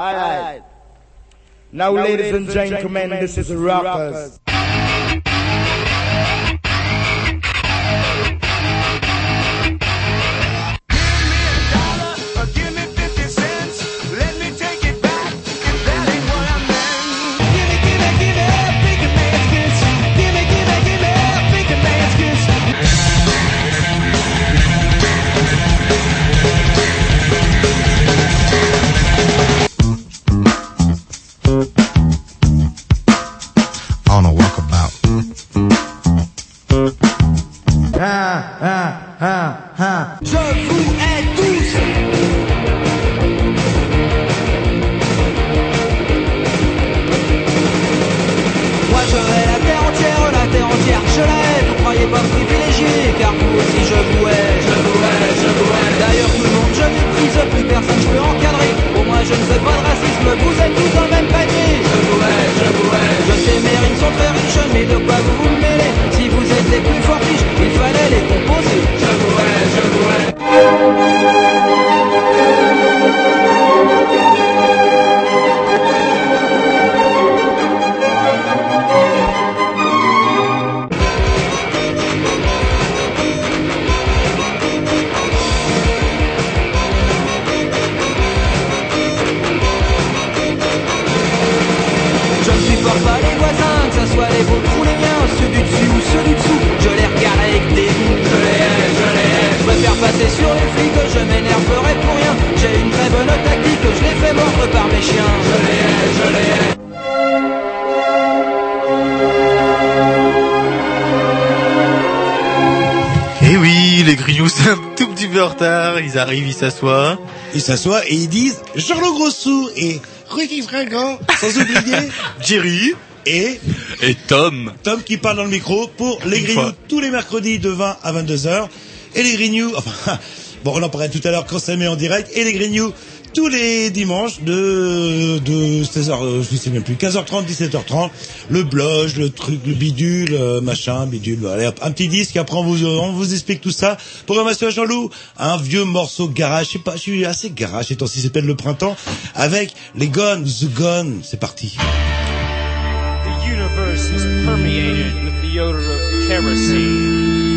Alright. Now, ladies and gentlemen, this is Rockers. S'assoient. Ils s'assoient et ils disent Charles Grossou et Rudy Fringant, sans oublier Jerry et et Tom. Tom qui parle dans le micro pour les Grignoux tous les mercredis de 20 à 22 heures et les Grignoux, enfin, bon, on en parlait tout à l'heure quand ça met en direct et les Grignoux tous les dimanches de, de 16h, euh, je sais même plus, 15h30, 17h30, le bloge, le truc, le bidule, euh, machin, bidule, allez un petit disque, après on vous, on vous explique tout ça. Programmation à Jean-Loup, un vieux morceau garage, je sais pas, je suis assez garage, temps-ci, c'est peut-être le printemps, avec les Guns, The Gun, c'est parti. The universe is permeated with the odor of kerosene.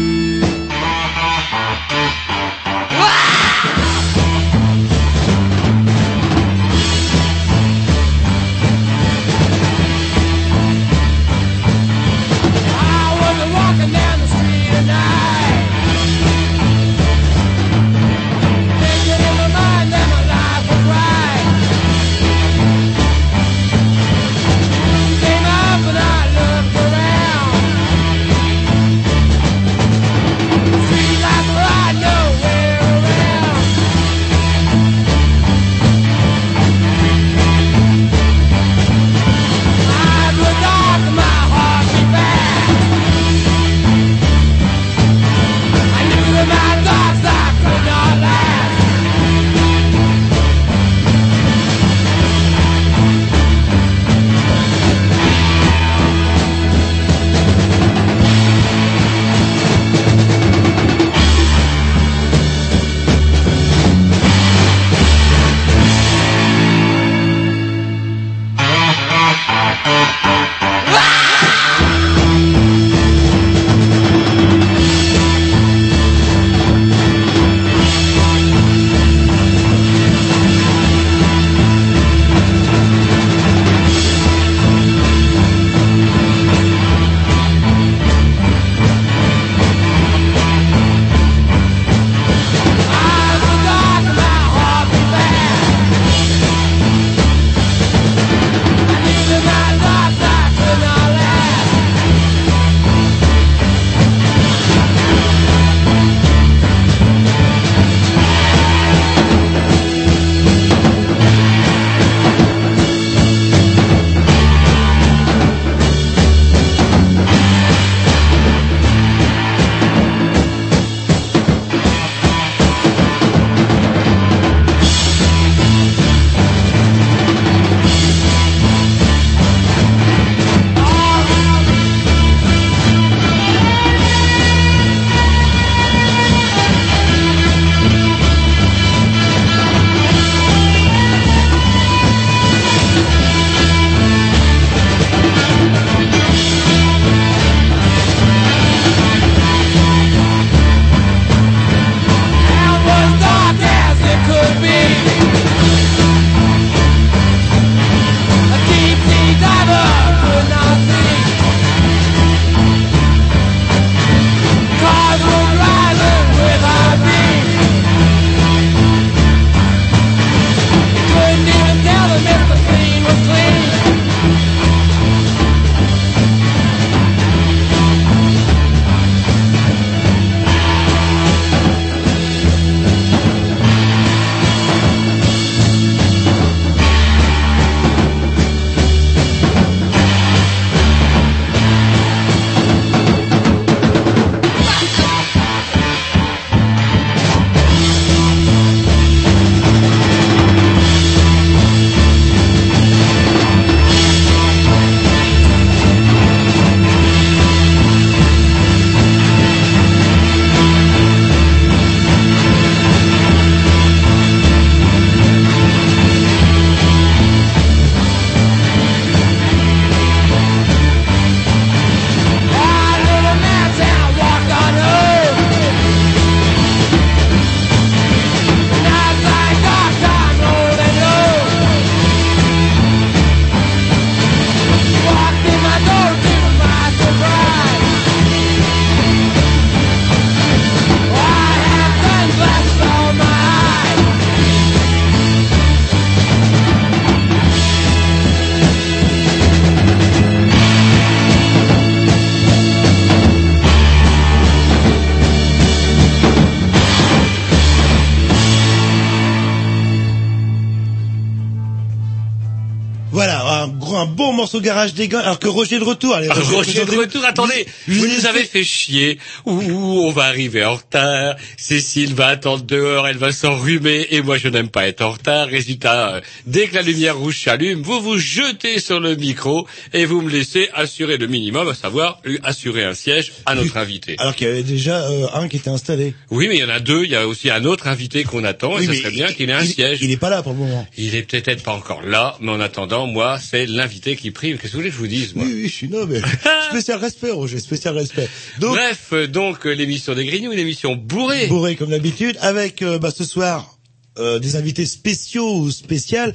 Garage des gars, alors que Roger de retour. Allez, Ah, Roger de retour, attendez, vous nous avez fait chier. Ouh, on va arriver en retard. Cécile va attendre dehors, elle va s'enrhumer, et moi je n'aime pas être en retard. Résultat, euh, dès que la lumière rouge s'allume, vous vous jetez sur le micro et vous me laissez assurer le minimum, à savoir euh, assurer un siège à notre invité. Alors qu'il y avait déjà euh, un qui était installé. Oui, mais il y en a deux. Il y a aussi un autre invité qu'on attend, Oui, et ce serait bien il- qu'il ait un il- siège. Il est pas là pour le moment. Il est peut-être pas encore là, mais en attendant, moi, c'est l'invité qui prime. Qu'est-ce que vous voulez que je vous dise, moi? Oui, oui, je suis noble. spécial respect, Roger, spécial respect. Donc, Bref, donc euh, l'émission des Grignoux, une émission bourrée. Bourré comme d'habitude, avec euh, bah, ce soir euh, des invités spéciaux ou spéciales,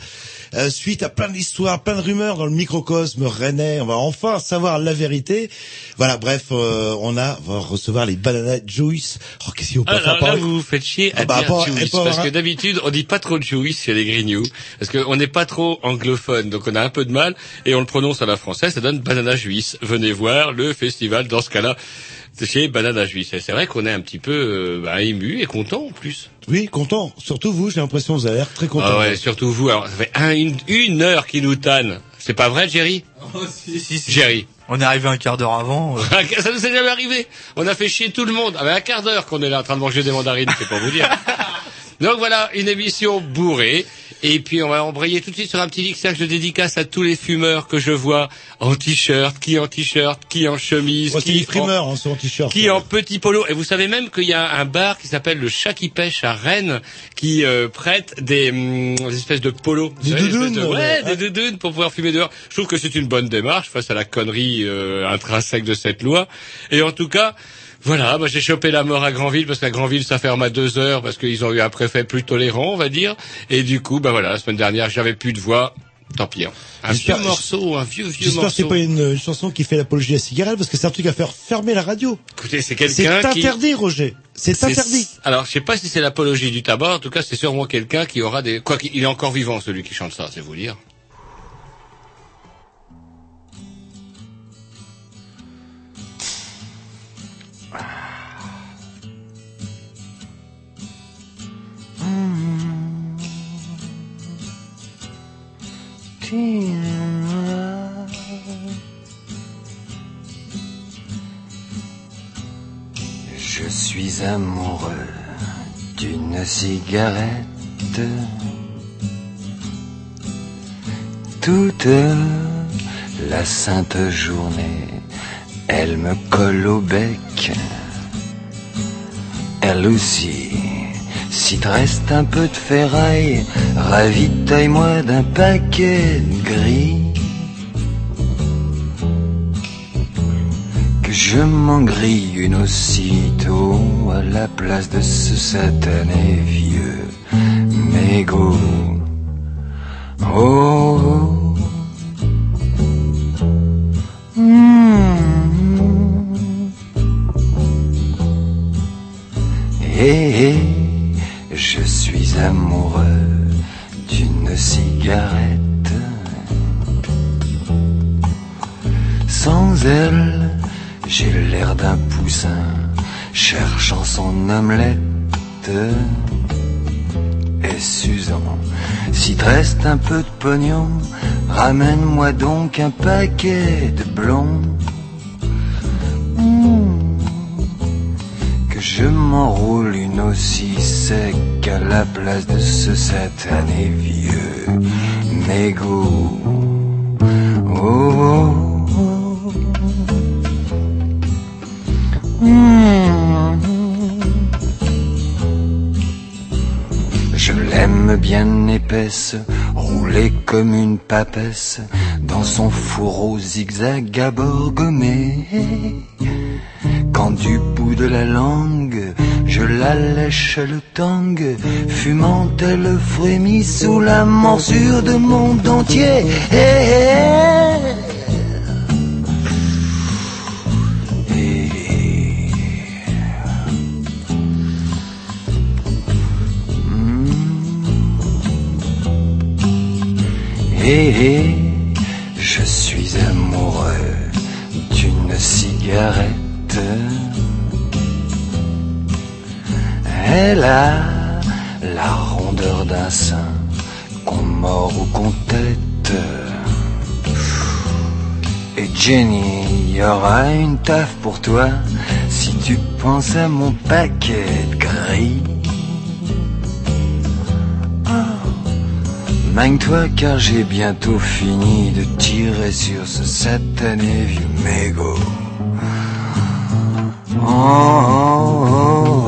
euh, suite à plein d'histoires, plein de rumeurs dans le microcosme rennais. On va enfin savoir la vérité. Voilà, bref, euh, on a on va recevoir les Banana Juice. Oh, qu'est-ce qu'il faut pas faire là, vous vous faites chier à Ah bah, dire pas- Juice, parce que d'habitude, on dit pas trop Juice chez les Grignoux, parce qu'on n'est pas trop anglophone, donc on a un peu de mal, et on le prononce à la française, ça donne Banana Juice. Venez voir le festival, dans ce cas-là, chez Banana Juice. C'est vrai qu'on est un petit peu euh, bah, ému et content en plus. Oui, content. Surtout vous, j'ai l'impression que vous avez l'air très content. Ah ouais, surtout vous. Alors, ça fait un- une, une heure qui nous tanne. C'est pas vrai, Jerry si, si, si. Jerry. On est arrivé un quart d'heure avant. euh. Ça nous est jamais arrivé. On a fait chier tout le monde. Avec un quart d'heure qu'on est là en train de manger des mandarines, c'est pour vous dire. Donc voilà, une émission bourrée. Et puis on va embrayer tout de suite sur un petit mixage de dédicace à tous les fumeurs que je vois en t-shirt, qui en t-shirt, qui en chemise, Moi, c'est qui en son t-shirt. qui en petit polo. Et vous savez même qu'il y a un bar qui s'appelle le Chat qui pêche à Rennes qui euh, prête des, hum, des espèces de polos. Des doudounes, espèces de- ouais, ouais. des doudounes pour pouvoir fumer dehors. Je trouve que c'est une bonne démarche face à la connerie euh, intrinsèque de cette loi. Et en tout cas, voilà, bah, j'ai chopé la mort à Granville parce qu'à Granville ça ferme à deux heures parce qu'ils ont eu un préfet plus tolérant, on va dire. Et du coup, bah voilà, la semaine dernière j'avais plus de voix. Tant pis. hein. Un vieux morceau, un vieux vieux J'espère que c'est morceau. pas une, une chanson qui fait l'apologie à la cigarette, parce que c'est un truc à faire fermer la radio. Écoutez, c'est C'est quelqu'un qui interdit, Roger. C'est C'est- interdit. Alors, je sais pas si c'est l'apologie du tabac. En tout cas, c'est sûrement quelqu'un qui aura des. Quoi qu'il est encore vivant, celui qui chante ça, c'est vous dire. Je suis amoureux d'une cigarette. Toute la sainte journée, elle me colle au bec. Elle aussi, si te reste un peu de ferraille, ravitaille-moi d'un paquet de gris. que je m'en grille une aussitôt à la place de ce satané vieux mégot. Oh. Et je suis amoureux d'une cigarette. Sans elle, j'ai l'air d'un poussin cherchant son omelette. Et Susan, si te reste un peu de pognon, ramène-moi donc un paquet de blonds. Hmm. Que je m'enroule une aussi sec à la place de ce satané vieux mégot. Oh, oh. Je l'aime bien épaisse, roulée comme une papesse, dans son fourreau zigzag à bord. Quand du bout de la langue, je la lèche le tang, fumant elle frémit sous la morsure de mon dentier. Eh, eh. Eh. Et je suis amoureux d'une cigarette. Elle a la rondeur d'un sein qu'on mord ou qu'on tête. Jenny, y aura une taf pour toi si tu penses à mon paquet de gris. Oh, Magne-toi car j'ai bientôt fini de tirer sur ce satané vieux mégot. Oh, oh, oh.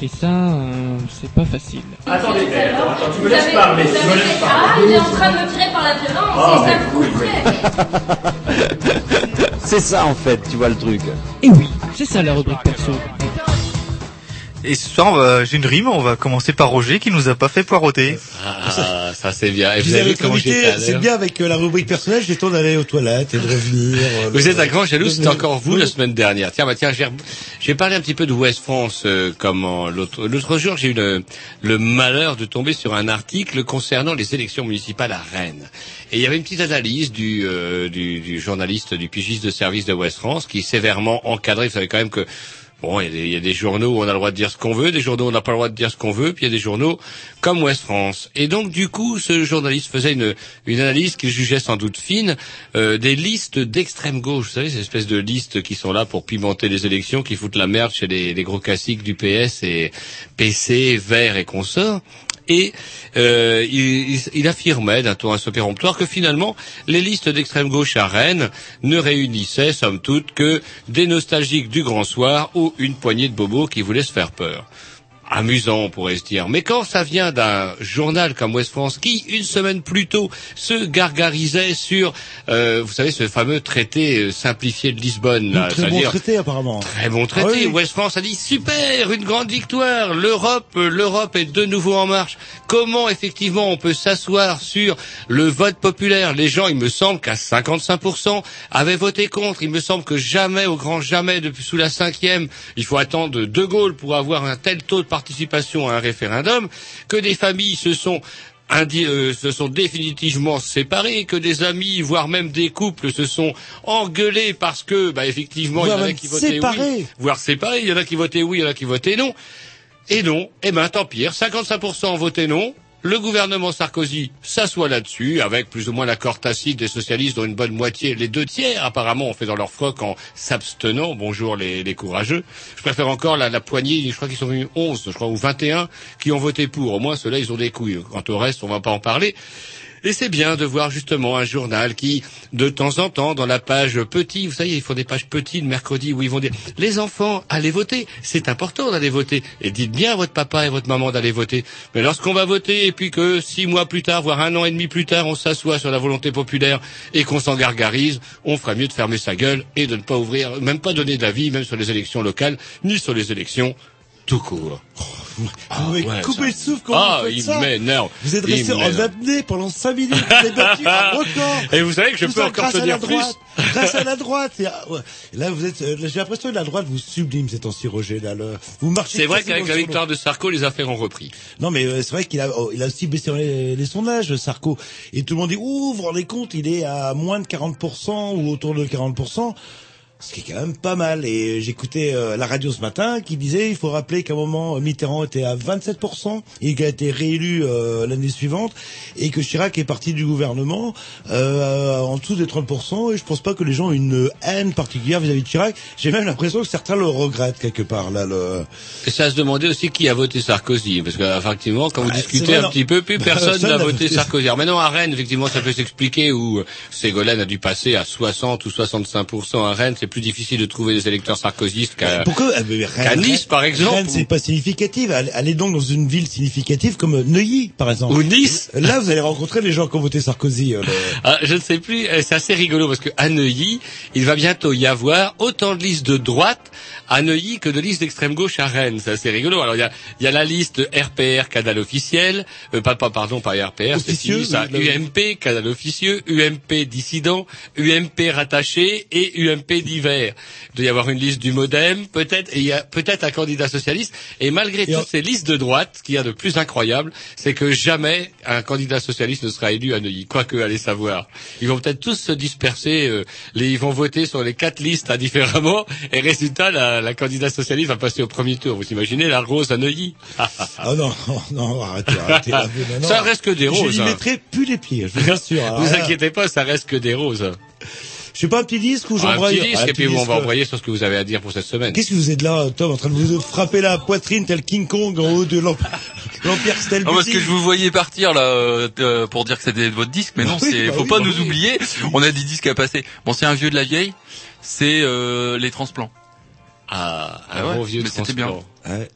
Et ça, euh, c'est pas facile. Attendez, attends, attends, tu me laisses parler, tu me laisses Ah, parler. il est en train de me tirer par la violence, Ah, c'est ça mais que vous voulez. C'est ça en fait, tu vois le truc. Et oui, c'est ça la rubrique perso. Et ce soir, on va- j'ai une rime. On va commencer par Roger qui nous a pas fait poireauter. Ah, ça c'est bien. Et vous avez vu comment j'étais c'est bien avec euh, la rubrique personnelle, j'ai le temps d'aller aux toilettes et de revenir. euh, Vous le- êtes un grand jaloux, c'était encore vous la semaine dernière. Tiens, bah tiens, j'ai parlé un petit peu de West France. euh, comment l'autre l'autre jour, j'ai eu le, le malheur de tomber sur un article concernant les élections municipales à Rennes. Et il y avait une petite analyse du, euh, du, du journaliste, du pigiste de service de West France, qui sévèrement encadré. Vous savez quand même que Bon, il y, a des, journaux où on a le droit de dire ce qu'on veut, des journaux où on n'a pas le droit de dire ce qu'on veut, puis il y a des journaux comme West France. Et donc, du coup, ce journaliste faisait une, une analyse qu'il jugeait sans doute fine euh, des listes d'extrême gauche. Vous savez, ces espèces de listes qui sont là pour pimenter les élections, qui foutent la merde chez les, les gros classiques du PS et PC, Vert et consorts. Et euh, il, affirmait d'un ton assez péremptoire que finalement les listes d'extrême gauche à Rennes ne réunissaient somme toute que des nostalgiques du grand soir ou une poignée de bobos qui voulaient se faire peur. Amusant, on pourrait se dire. Mais quand ça vient d'un journal comme West France, qui, une semaine plus tôt, se gargarisait sur, euh, vous savez, ce fameux traité euh, simplifié de Lisbonne, là, Très bon traité apparemment. Très bon traité. Ah oui. West France a dit super, une grande victoire. L'Europe, euh, l'Europe est de nouveau en marche. Comment effectivement on peut s'asseoir sur le vote populaire? Les gens, il me semble qu'à 55% avaient voté contre. Il me semble que jamais, au grand jamais, depuis sous la cinquième, il faut attendre De Gaulle pour avoir un tel taux de participation à un référendum, que des familles se sont indi- euh, se sont définitivement séparés, que des amis, voire même des couples, se sont engueulés parce que, bah, effectivement, il y en a qui votaient séparés. oui, voire séparés. Il y en a qui votaient oui, il y en a qui votaient non. Et non, eh ben tant pire, 55% ont voté non. Le gouvernement Sarkozy s'assoit là-dessus, avec plus ou moins l'accord tacite des socialistes, dont une bonne moitié, les deux tiers apparemment, ont fait dans leur froc en s'abstenant. Bonjour les, courageux. Je préfère encore la, la poignée, je crois qu'ils sont venus 11, je crois, ou 21, qui ont voté pour. Au moins, ceux-là, ils ont des couilles. Quant au reste, on va pas en parler. Et c'est bien de voir justement un journal qui, de temps en temps, dans la page petit, vous savez, ils font des pages petites le mercredi où ils vont dire les enfants, allez voter. C'est important d'aller voter. Et dites bien à votre papa et votre maman d'aller voter. Mais lorsqu'on va voter et puis que six mois plus tard, voire un an et demi plus tard, on s'assoit sur la volonté populaire et qu'on s'en gargarise, on ferait mieux de fermer sa gueule et de ne pas ouvrir, même pas donner d'avis, même sur les élections locales, ni sur les élections tout court. Vous m'avez ouais, coupé ça- le souffle quand Ah, vous faites il ça. m'énerve. Vous êtes resté en apnée pendant 5 minutes. Vous avez battu un record. Et vous savez que je Tout peux encore tenir plus. Grâce à la droite. Et, ah, ouais. Là, vous êtes, euh, j'ai l'impression que la droite vous sublime ces temps-ci, Roger. Là, le- vous marchez. C'est vrai qu'avec la victoire de Sarko, les affaires ont repris. Non, mais euh, c'est vrai qu'il a, oh, il a aussi baissé les, les sondages, Sarko. Et tout le monde dit, ouh, vous vous rendez compte, il est à moins de 40% ou autour de 40%. Ce qui est quand même pas mal. Et j'écoutais euh, la radio ce matin qui disait, il faut rappeler qu'à un moment, Mitterrand était à 27% et qu'il a été réélu euh, l'année suivante et que Chirac est parti du gouvernement euh, en dessous des 30%. Et je pense pas que les gens aient une haine particulière vis-à-vis de Chirac. J'ai même l'impression que certains le regrettent quelque part. Là, le... Et ça se demandait aussi qui a voté Sarkozy, parce qu'effectivement, quand vous discutez un non. petit peu, plus personne n'a voté voté. Sarkozy. Alors maintenant, à Rennes, effectivement, ça peut s'expliquer, où euh, Ségolène a dû passer à 60 ou 65% à Rennes. C'est plus difficile de trouver des électeurs sarkozystes qu'à euh, Nice, par exemple. Rennes, c'est pas significatif. Allez, donc dans une ville significative comme Neuilly, par exemple. Ou Nice. Là, vous allez rencontrer les gens qui ont voté Sarkozy. euh, le- Ah, je ne sais plus, euh, c'est assez rigolo parce que à Neuilly, il va bientôt y avoir autant de listes de droite à Neuilly que de listes d'extrême gauche à Rennes. C'est assez rigolo. Alors il y a, y a la liste RPR canal officiel, euh, pas, pas pardon, pas RPR, c'est fini, ça, UMP canal officieux, UMP dissident, UMP rattaché et UMP divers. Il doit y avoir une liste du MoDem, peut-être, et il y a peut-être un candidat socialiste. Et malgré Et toutes ces listes de droite, ce qu'il y a de plus incroyable, c'est que jamais un candidat socialiste ne sera élu à Neuilly. Quoique, allez savoir. Ils vont peut-être tous se disperser, euh, les, ils vont voter sur les quatre listes indifféremment, et résultat, la, la candidat socialiste va passer au premier tour. Vous imaginez la rose à Neuilly? Ah non, non, arrêtez, arrêtez. Ça reste que des Je roses. n'y hein. mettrai plus les pieds, je vous assure. Alors Vous inquiétez pas, ça reste que des roses. Je sais pas un petit disque ou Un j'embraye petit disque, Ah, un et puis on va euh, envoyer sur ce que vous avez à dire pour cette semaine. Qu'est-ce que vous êtes là, Tom, en train de vous frapper la poitrine tel King Kong en haut de l'emp- l'Empire Non, parce que je vous voyais partir là euh, euh, pour dire que c'était votre disque, mais non, Oui, c'est bah faut oui, pas bah nous oui. oublier. On a des disques à passer. Bon, c'est un vieux de la vieille, c'est euh, les transplants. Ah, un Ah ouais, bon vieux mais c'était bien. Ouais.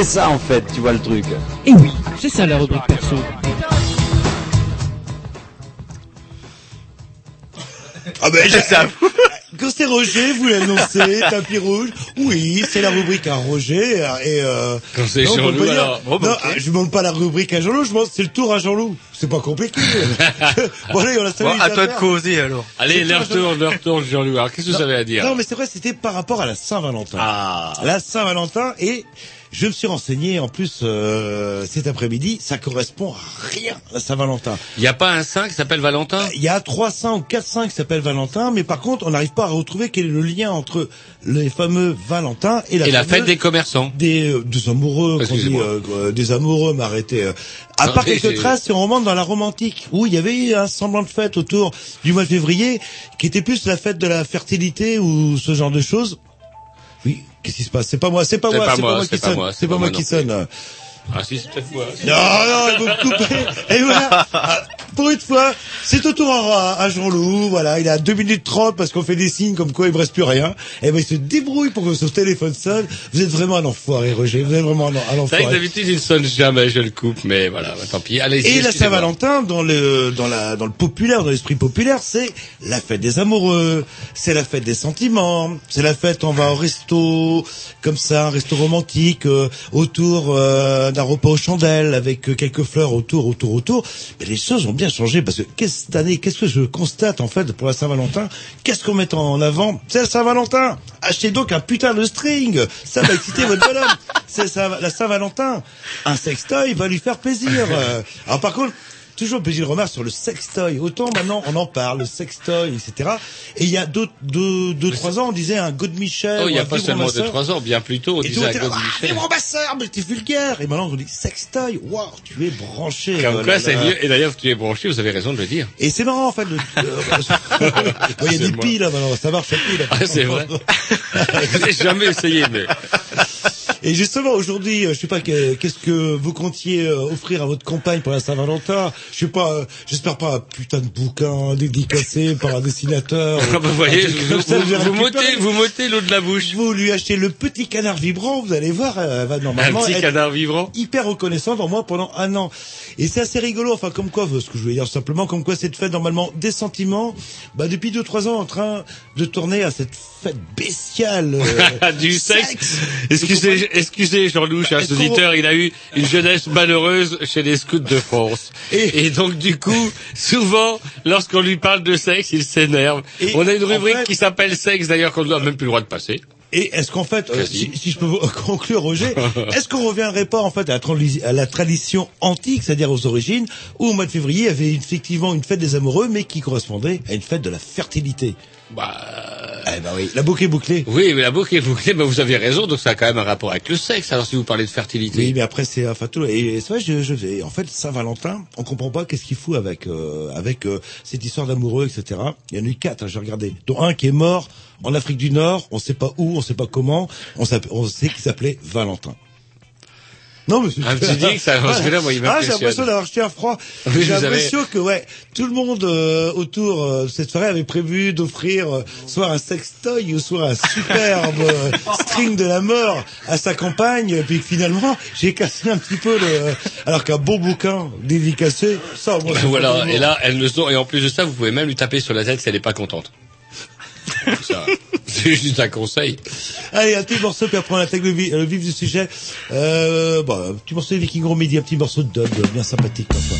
C'est ça en fait, tu vois le truc. Et oui, c'est ça la rubrique perso. Ah ben, j'ai ça. Quand c'est Roger, vous l'annoncez, tapis rouge. Oui, c'est la rubrique à Roger. Et euh, Quand c'est non, Jean-Loup, pas dire- alors, bon, non, ok. ah, je demande pas la rubrique à Jean-Loup, je demande c'est le tour à Jean-Loup. C'est pas compliqué. bon allez, on a Bon, à toi de causer alors. Allez, leur tour, leur tour, Jean-Louis. Alors, qu'est-ce que vous avez à dire? Non, mais c'est vrai, c'était par rapport à la Saint-Valentin. Ah. La Saint-Valentin et je me suis renseigné en plus euh, cet après-midi, ça correspond à rien la Saint-Valentin. Il n'y a pas un saint qui s'appelle Valentin? Il y a trois saints ou quatre saints qui s'appellent Valentin, mais par contre, on n'arrive pas à retrouver quel est le lien entre les fameux Valentin et la, Et la fameuse fête des commerçants. des, euh, des amoureux, dit, euh, euh, des amoureux, m'arrêtez. euh. À Non, part quelques traces, si on remonte dans la romantique, où il y avait eu un semblant de fête autour du mois de février, qui était plus la fête de la fertilité ou ce genre de choses. Qu'est-ce qui se passe? C'est pas moi, c'est pas moi, c'est pas moi qui sonne, c'est pas moi qui sonne. Ah si, c'est peut-être moi. Non, non, vont me couper. Et voilà. Ah, Pour une fois, c'est au tour à, à Jean-Loup. Voilà, il a 2 minutes 30 parce qu'on fait des signes comme quoi il ne reste plus rien. Et ben, il se débrouille pour que son téléphone sonne. Vous êtes vraiment un enfoiré, Roger. Vous êtes vraiment un, un C'est enfoiré. d'habitude, il ne sonne jamais, je le coupe, mais voilà, bah, tant pis. Allez, Et la Saint-Valentin, dans le, dans la, dans le populaire, dans l'esprit populaire, c'est la fête des amoureux, c'est la fête des sentiments, c'est la fête, on va au resto, comme ça, un resto romantique, euh, autour euh, d'un repas aux chandelles, avec euh, quelques fleurs autour, autour, autour. Mais les choses ont bien changé, parce que qu'est-ce cette année, qu'est-ce que je constate, en fait, pour la Saint-Valentin? Qu'est-ce qu'on met en avant? C'est la Saint-Valentin! Achetez donc un putain de string! Ça va exciter votre bonhomme! C'est la Saint-Valentin! Un sextoy va lui faire plaisir! Euh, Alors par contre, toujours petite remarque sur le sextoy. Autant maintenant on en parle, le sextoy, etc. Et il y a deux, deux, deux trois ans, on disait un God Michel. Oh, il n'y a un pas seulement deux, trois ans, bien plus tôt, on Et disait là, God ah, Michel. vibromasseur, mais t'es vulgaire. Et maintenant on dit sextoy. Waouh, tu es branché. Comme quoi, là, c'est là. mieux. Et d'ailleurs, tu es branché, vous avez raison de le dire. Et c'est marrant en fait. Il y a des piles là maintenant, ça marche à pile. Ah, c'est vrai. Je n'ai jamais essayé, mais... Et justement, aujourd'hui, euh, je sais pas que- qu'est-ce que vous comptiez euh, offrir à votre compagne pour la Saint-Valentin. Je sais pas, euh, j'espère pas un putain de bouquin dédicacé par un dessinateur. Ah, bah, vous voyez, Un truc vous, comme ça, vous, vous vous m'ôtez l'eau de la bouche. Vous lui achetez le petit canard vibrant, vous allez voir, elle va Un normalement petit être canard vivant. hyper reconnaissante en moi pendant un an. Et c'est assez rigolo, enfin comme quoi, ce que je voulais dire simplement, comme quoi cette fête normalement des sentiments, bah depuis deux trois ans en train de tourner à cette fête bestiale. euh, du sexe. sexe. Excusez, excusez Jean-Loup, cher est-ce qu'on- auditeur, il a eu une jeunesse malheureuse chez les scouts de France. Et- Et, donc du coup, souvent, lorsqu'on lui parle de sexe, il s'énerve. On a une en rubrique fait- qui s'appelle sexe, d'ailleurs, qu'on n'a même plus le droit de passer. Et est-ce qu'en fait, euh, si, si je peux conclure, Roger, est-ce qu'on reviendrait pas en fait à la, à la tradition antique, c'est-à-dire aux origines, où au mois de février il y avait effectivement une fête des amoureux, mais qui correspondait à une fête de la fertilité? Bah, Eh ben oui, la boucle est bouclée. oui, mais la boucle est bouclée, mais vous avez raison, donc ça a quand même un rapport avec le sexe, alors si vous parlez de fertilité. Oui, mais après c'est enfin tout. Et c'est vrai, je, je vais. En fait, Saint-Valentin, on comprend pas qu'est-ce qu'il fout avec euh, avec euh, cette histoire d'amoureux, etc. Il y en a eu quatre, hein, j'ai regardé, dont un qui est mort en Afrique du Nord. On sait pas où, on sait pas comment. On, on sait qu'il s'appelait Valentin. Non, mais dis que ça- parce que là, moi, il Ah, j'ai l'impression d'avoir jeté un froid. Oui, j'ai avez- l'impression que ouais, tout le monde euh, autour euh, de cette soirée avait prévu d'offrir euh, soit un sextoy ou soit un superbe euh, string de la mort à sa compagne. Puis que finalement, j'ai cassé un petit peu le. Alors qu'un bon bouquin dédicacé, ça, moi, Voilà, et là, elles le sont, et en plus de ça, vous pouvez même lui taper sur la tête si elle n'est pas contente. C'est juste un conseil. Allez, un petit morceau, puis après on attaque le, vi- le vif du sujet. Euh, bon, un petit morceau de Viking Room Midi, un petit morceau de dub, bien sympathique, enfin.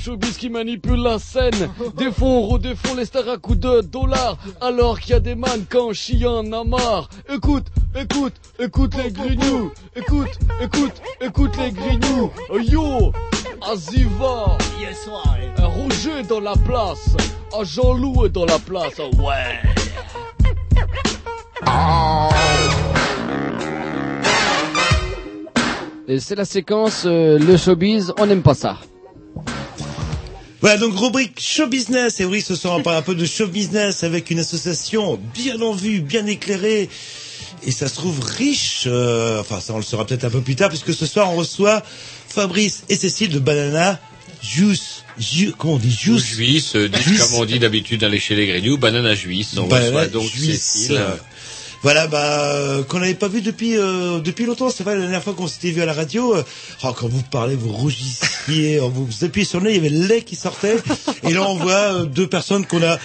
Showbiz qui manipulent la scène. Des fonds, les stars à coups de dollars. Alors qu'il y a des mannequins chiens en a marre. Écoute, écoute, écoute les grignoux. Écoute, écoute, écoute les grignoux. Yo, Aziva. Roger dans la place. Un Jean-Loup dans la place. Ouais. Et c'est la séquence euh, le showbiz, on n'aime pas ça. Voilà, donc rubrique show business. Et oui, ce soir, on parle un peu de show business avec une association bien en vue, bien éclairée. Et ça se trouve riche. euh, enfin, ça, on le saura peut-être un peu plus tard, puisque ce soir, on reçoit Fabrice et Cécile de Banana Juice. Ju- comment on dit Juice? Juice, euh, comme on dit d'habitude d'aller chez les Grignoux, banane à juice. On Banana reçoit donc Juice. Cécile. Euh, Voilà, bah, euh, qu'on n'avait pas vu depuis euh, depuis longtemps. C'est vrai, la dernière fois qu'on s'était vu à la radio, euh, oh, quand vous parlez, vous rougissiez, vous vous appuyez sur le nez, il y avait le lait qui sortait. Et là, on voit euh, deux personnes qu'on a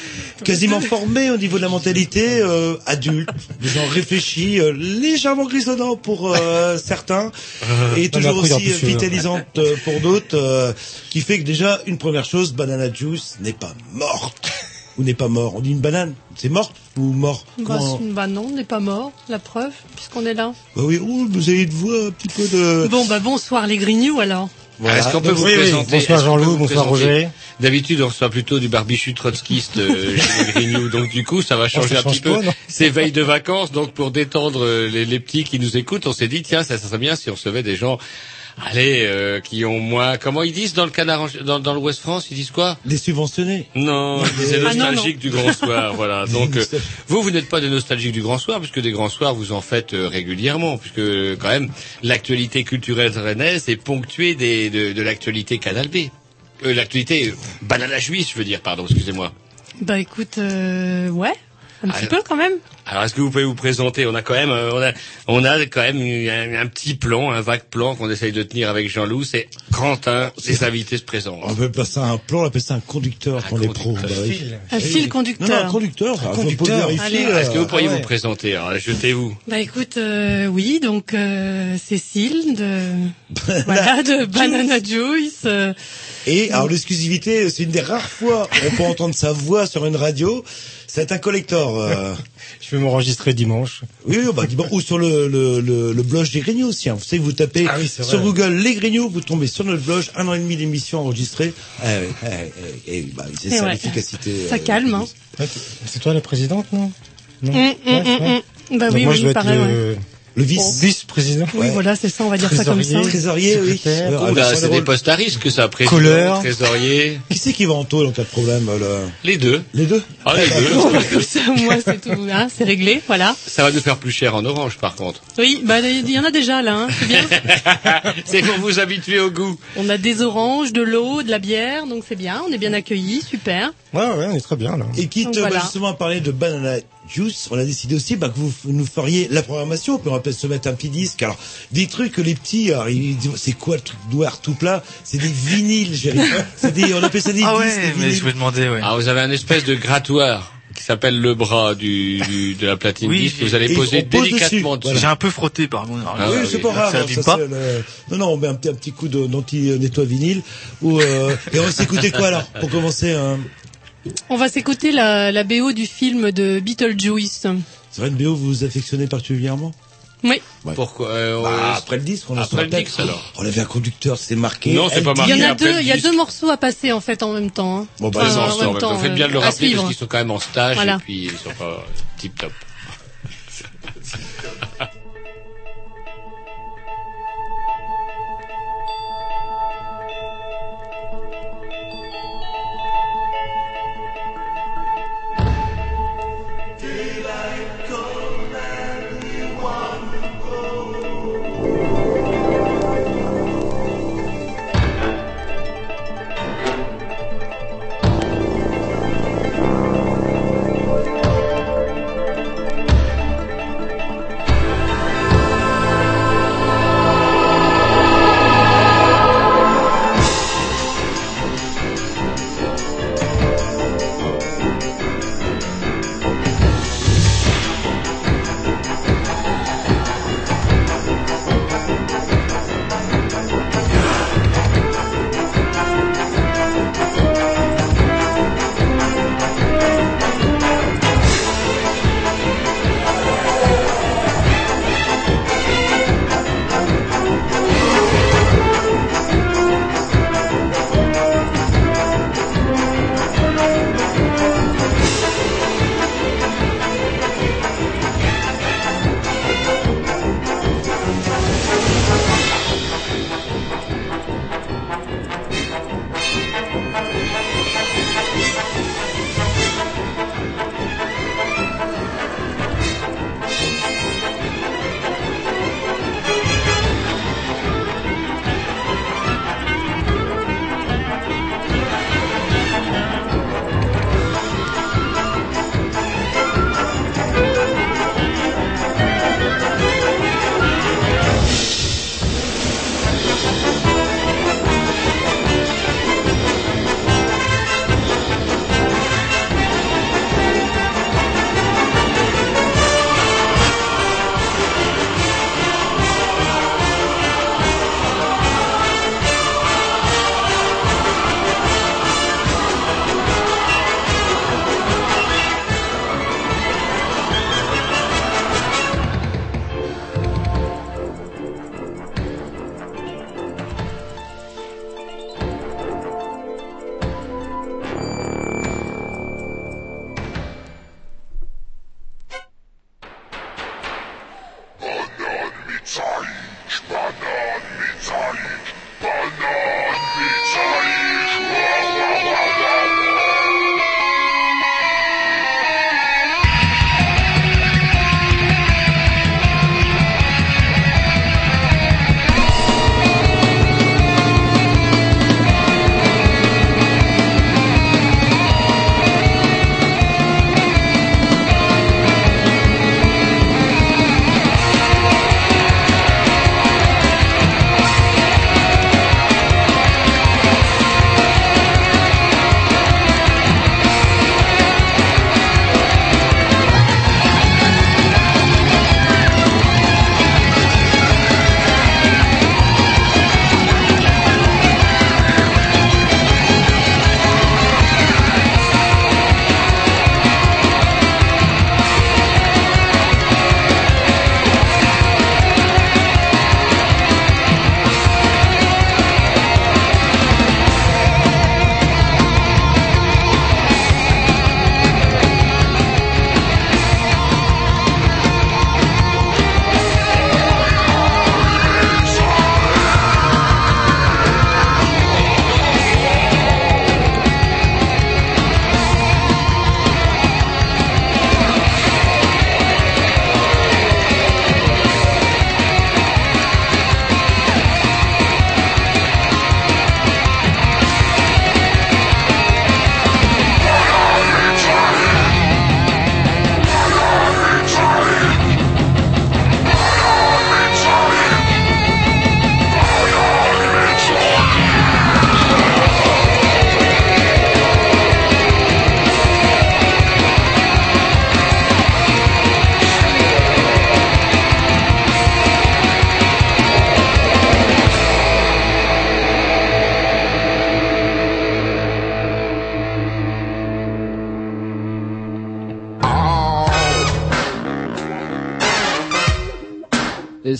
quasiment formées au niveau de la mentalité, euh, adultes, des gens réfléchis, euh, légèrement grisonnants pour euh, certains, et toujours aussi vitalisantes pour d'autres, euh, qui fait que déjà, une première chose, Banana Juice n'est pas morte. Ou n'est pas mort. On dit une banane, c'est morte ou mort Bah, Comment- c'est- bah non, on n'est pas mort, la preuve, puisqu'on est là. Bah oui, oh, vous avez une voix un petit peu de... Bon, bah bonsoir les grignoux alors. Voilà. Est-ce qu'on peut vous oui, oui. présenter Bonsoir Jean-Loup, vous bonsoir Roger. D'habitude, on reçoit plutôt du barbichu trotskiste euh, chez les Grignoux, donc du coup, ça va changer ça un petit change pas, peu. C'est veille de vacances, donc pour détendre euh, les, les petits qui nous écoutent, on s'est dit, tiens, ça, ça serait bien si on recevait des gens, allez, euh, qui ont moins... Comment ils disent dans le canard, en- dans, dans l'Ouest France, ils disent quoi? Des subventionnés. Non, c'est Ah, non, nostalgique du grand soir, voilà. Donc, euh, vous, vous n'êtes pas des nostalgiques du grand soir, puisque des grands soirs, vous en faites euh, régulièrement, puisque quand même, l'actualité culturelle rennaise est ponctuée des, de, de l'actualité Canal B. Euh, l'actualité banane à juice, je veux dire, pardon, excusez-moi. Bah écoute, euh, ouais, un petit Ah, peu quand même. Alors, est-ce que vous pouvez vous présenter? On a quand même, euh, on a, on a quand même un, un petit plan, un vague plan qu'on essaye de tenir avec Jean-Loup. C'est Quentin, les invités se présentent. On appelle pas ça un plan, on appelle ça un conducteur quand les pros. Bah oui. Un fil conducteur. Non, non, un conducteur. Un Faut conducteur. euh, Est-ce que vous pourriez ah ouais. vous présenter? Alors, jetez-vous. Bah écoute, euh, oui, donc euh, Cécile de voilà de Banana Juice. euh, Et alors l'exclusivité, c'est une des rares fois où on peut entendre sa voix sur une radio. C'est un collector. euh. Je vais m'enregistrer dimanche. Oui, oui, bah, bon, ou sur le, le, le, le blog des Grignoux aussi. hein. Vous savez, vous tapez Ah oui, sur vrai. Google les Grignoux, vous tombez sur notre blog, un an et demi d'émission enregistrée. Eh, oui, eh, eh, eh, bah, c'est ça ouais. l'efficacité. Ça euh, calme, hein. C'est toi la présidente, non? Non. Ouais, ouais. Bah Donc oui, moi, oui, je pareil, être. Le, le vice. vice-président. Oui, voilà, c'est ça, on va dire ça comme ça. Trésorier. Trésorier, oui. Sur c'est des postes à risque, ça. Président, Colleur. trésorier, Qui c'est qui va en taux en cas de problème là? Les deux. Les deux? Ah, les deux. Comme ça, moi, c'est tout, hein, c'est réglé, voilà. Ça va nous faire plus cher en orange, par contre. Oui, bah il y en a déjà là, hein, c'est bien. c'est pour vous habituer au goût. On a des oranges, de l'eau, de la bière, donc c'est bien, on est bien accueillis, super. Ouais, ouais, on est très bien là. Et quitte Donc, bah, voilà. justement à parler de Banana Juice, on a décidé aussi bah, que vous nous feriez la programmation, puis on va peut-être se mettre un petit disque. Alors, des trucs que les petits, alors, ils disent, c'est quoi le truc noir tout plat? C'est des vinyles, j'ai C'est des, on appelle ça des Ah disques, ouais, des mais je me demandais, ouais. Alors, vous avez un espèce de grattoir qui s'appelle le bras du, du- de la platine Oui, disque. Vous allez poser délicatement dessus. dessus. J'ai un peu frotté, par contre. Ah oui, c'est pas grave. ça ça, pas. le- Non, non, on met un petit, un petit coup de- d'anti-nettoie vinyle. Ou, euh, et on va s'écouter quoi alors Pour commencer, hein? On va s'écouter la, la BO du film de Beetlejuice. c'est vrai une BO que vous affectionnez particulièrement? Oui. Pourquoi euh, Bah, Après le disque, on a Après le alors. On avait un conducteur, c'est marqué. Non, c'est pas marqué. Il y en a deux, le il y a disque. deux morceaux à passer en fait en même temps. hein. Bon, bah, Enfin, morceaux, en même temps, Faites bien de le euh, rappeler parce suivre. qu'ils sont quand même en stage Voilà. et puis ils sont pas tip top.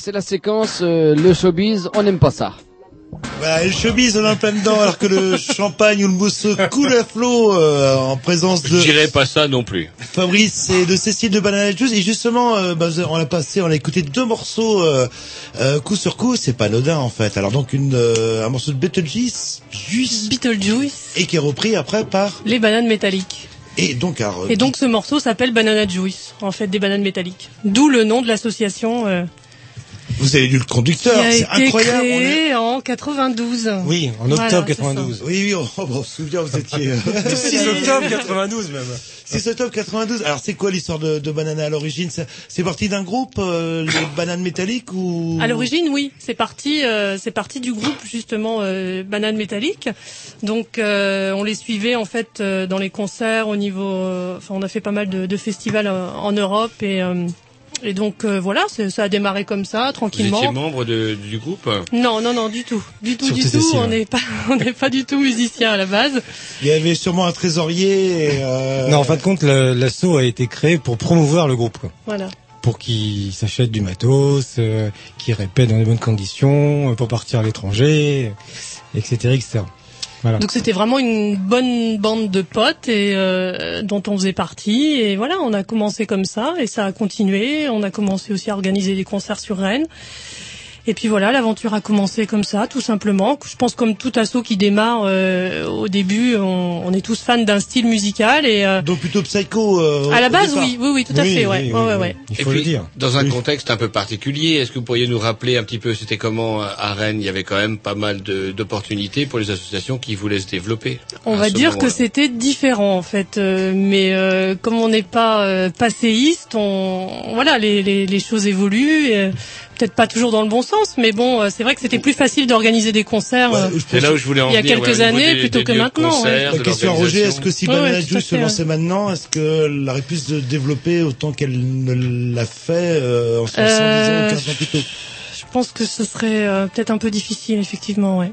C'est la séquence euh, le showbiz, on n'aime pas ça. Voilà, et le showbiz, on est en plein dedans, alors que le champagne ou le mousseux coule à flot euh, en présence Je de dirais pas ça non plus. Fabrice et de Cécile de Banana Juice. Et justement, euh, bah, on l'a passé, on a écouté deux morceaux euh, euh, coup sur coup. C'est pas anodin en fait. Alors donc une, euh, un morceau de Beetlejuice, Juice, Beetlejuice, et qui est repris après par. les bananes métalliques. Et donc, alors, Et donc ce morceau s'appelle Banana Juice, en fait des bananes métalliques. D'où le nom de l'association euh, vous avez lu le conducteur, c'est incroyable. on est- en 92. Oui, en octobre c'est ça. 92. Oui, oui, on, on se souvient, vous étiez... euh, 6 octobre 92 même. 6 octobre 92. Alors c'est quoi l'histoire de, de Banana à l'origine? C'est parti d'un groupe, euh, les bananes métalliques ou? À l'origine, oui, c'est parti, euh, c'est parti du groupe justement euh, Banane Métallique. Donc, euh, on les suivait en fait euh, dans les concerts au niveau. euh, Enfin, on a fait pas mal de, de festivals euh, en Europe et euh, et donc euh, voilà, ça a démarré comme ça, Vous tranquillement. étiez membre de, du groupe Non, non, non, du tout, du tout, du tout. On n'est pas, on n'est pas du tout musicien à la base. Il y avait sûrement un trésorier. Et, euh, Non, en fin de compte, l'assaut a été créé pour promouvoir le groupe. Quoi. Voilà. Pour qu'ils s'achètent du matos, euh, qu'ils répètent dans de bonnes conditions, euh, pour partir à l'étranger, etc., etc. Donc c'était vraiment une bonne bande de potes euh, dont on faisait partie. Et voilà on a commencé comme ça et ça a continué. On a commencé aussi à organiser des concerts sur Rennes et puis voilà l'aventure a commencé comme ça tout simplement je pense comme tout assaut qui démarre euh, au début on, on est tous fans d'un style musical et euh, Donc plutôt psycho. euh, à la base oui oui oui tout à Oui, fait ouais oui, ouais oui, ouais, ouais. Il Et faut puis, le dire. dans un contexte un peu particulier, est-ce que vous pourriez nous rappeler un petit peu, c'était comment euh, à Rennes Il y avait quand même pas mal de- d'opportunités pour les associations qui voulaient se développer. On va dire que c'était différent en fait, euh, mais euh, comme on n'est pas euh, passéiste, on voilà les, les, les choses évoluent, et, euh, peut-être pas toujours dans le bon sens, mais bon euh, c'est vrai que c'était plus facile d'organiser des concerts. Ouais, euh, je C'est pense- là où je voulais en Il y a venir, quelques ouais, années des- plutôt des que maintenant, ouais. concert, La question à Roger, est-ce que si Ouais, ouais, Banana se lançait maintenant, est-ce qu'elle aurait pu se développer autant qu'elle ne l'a fait euh, en se lançant Euh, 10 ans ou 15 ans plus tôt? Je pense que ce serait euh, peut-être un peu difficile effectivement, ouais.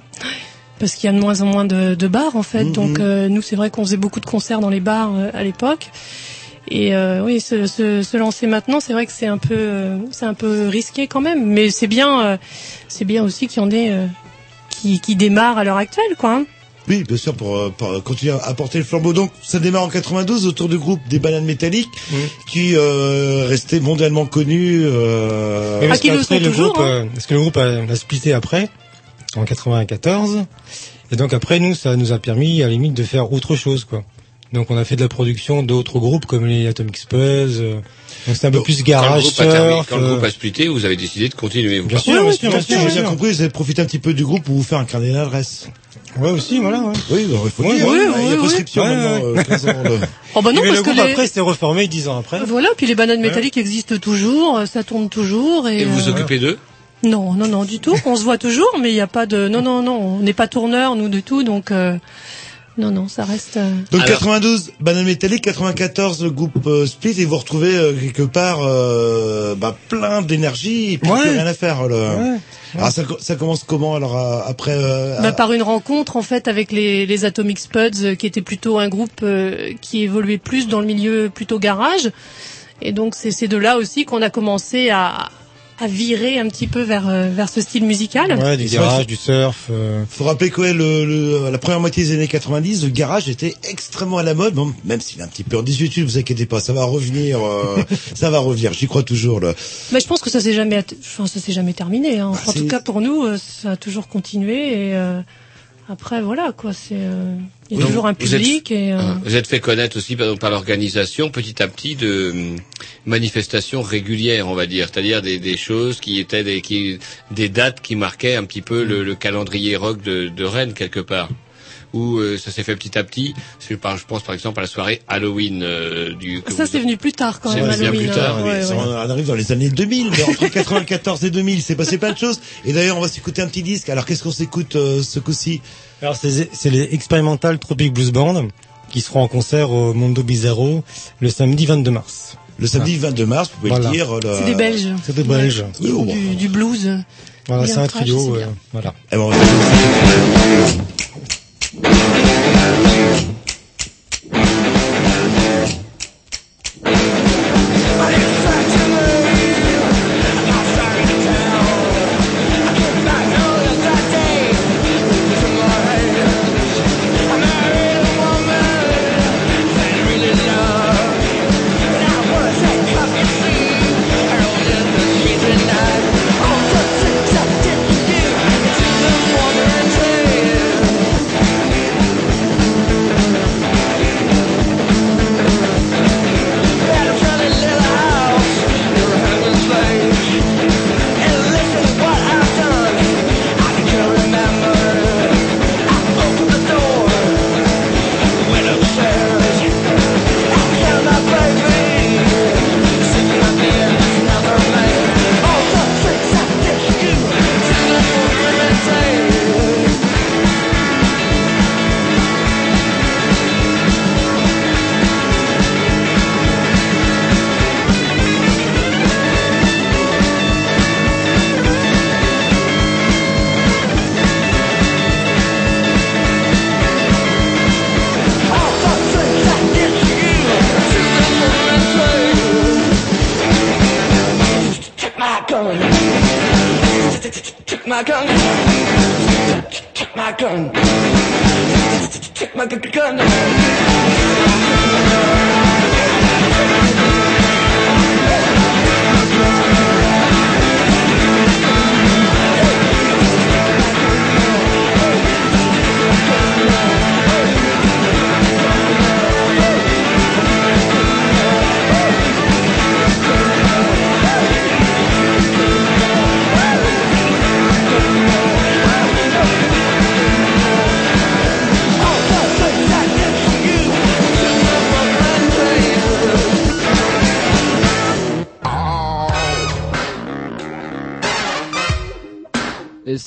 Parce qu'il y a de moins en moins de, de bars en fait, Mhm. donc euh, nous c'est vrai qu'on faisait beaucoup de concerts dans les bars euh, à l'époque. Et euh, oui, se, se, se lancer maintenant, c'est vrai que c'est un peu, euh, c'est un peu risqué quand même. Mais c'est bien, euh, c'est bien aussi qu'il y en ait euh, qui, qui démarrent à l'heure actuelle, quoi. hein. Oui, bien sûr, pour, euh, pour continuer à porter le flambeau. Donc, ça démarre en 92 autour du groupe des Bananes Métalliques, qui euh, restait mondialement connu. Euh... Mais parce qui le qu'après, sont le toujours, groupe, hein. parce que le groupe a, a splitté après, en 94. Et donc après, nous, ça nous a permis, à la limite, de faire autre chose, quoi. Donc on a fait de la production d'autres groupes comme les Atomic Spuds. euh, donc c'est un peu Donc, plus Quand le garage, groupe a quand le groupe euh, a splitté, vous avez décidé de continuer. Vous Bien sûr, oui, sûr, bien bien sûr, j'ai bien compris, vous avez profité un petit peu du groupe pour vous faire un carnet d'adresse. Ouais, aussi, voilà. Ouais. Oui, bah, il faut Oui, dire, oui, hein, il y a oui, prescription oui. maintenant, Ouais, euh, 15 ans. le- Oh bah non, parce le que groupe les... après s'est reformé dix ans après. voilà, puis les bananes métalliques existent toujours, euh, ça tourne toujours. Et, Et vous vous euh, occupez d'eux? Non, non, non, du tout. On se voit toujours, mais il n'y a pas de. Non, non, non, on n'est pas tourneur nous du tout, donc euh, non, non, ça reste. euh, Donc Alors- 92, Banane Métallique, 94, le groupe euh, Split, et vous retrouvez euh, quelque part euh, bah, plein d'énergie et puis Ouais. plus rien à faire. Là. Ouais. Alors ça, co- ça commence comment alors euh, après euh, Bah, à- par une rencontre en fait avec les, les Atomic Spuds, euh, qui était plutôt un groupe euh, qui évoluait plus dans le milieu plutôt garage. Et donc c'est c'est de là aussi qu'on a commencé à, à virer un petit peu vers euh, vers ce style musical. Ouais, du garage, du surf. euh, faut rappeler que ouais, le, le- la première moitié des années 90, le garage était extrêmement à la mode, bon, même s'il est un petit peu en désuétude, vous inquiétez pas, ça va revenir, euh, ça va revenir, j'y crois toujours. Là. Mais je pense que ça s'est jamais, enfin, ça s'est jamais terminé. Hein. Bah, en tout cas pour nous, euh, ça a toujours continué. Et euh, après voilà quoi, c'est euh, il y a toujours un vous êtes- public et. euh, Ah, Vous êtes fait connaître aussi par, par l'organisation petit à petit de hum, manifestations régulières, on va dire, c'est-à-dire des, des choses qui étaient des, qui, des dates qui marquaient un petit peu le, le calendrier rock de, de Rennes quelque part. Où euh, ça s'est fait petit à petit. Je par- je pense par exemple à la soirée Halloween euh, du. que Ça c'est venu plus tard quand C'est même. bien Halloween, plus tard, hein. Ouais, ouais. On arrive dans les années 2000, mais entre 94 et 2000, il s'est passé plein de choses. Et d'ailleurs, on va s'écouter un petit disque. Alors, qu'est-ce qu'on s'écoute euh, ce coup-ci? Alors c'est c'est les Experimental Tropic Blues Band qui seront en concert au Mondo Bizarro le samedi 22 mars. Le samedi 22 mars, vous pouvez Voilà. le dire. le- C'est des Belges. C'est des Belges. Du, du blues. Voilà, c'est un trio. c'est euh, voilà. Eh ben, Thank you.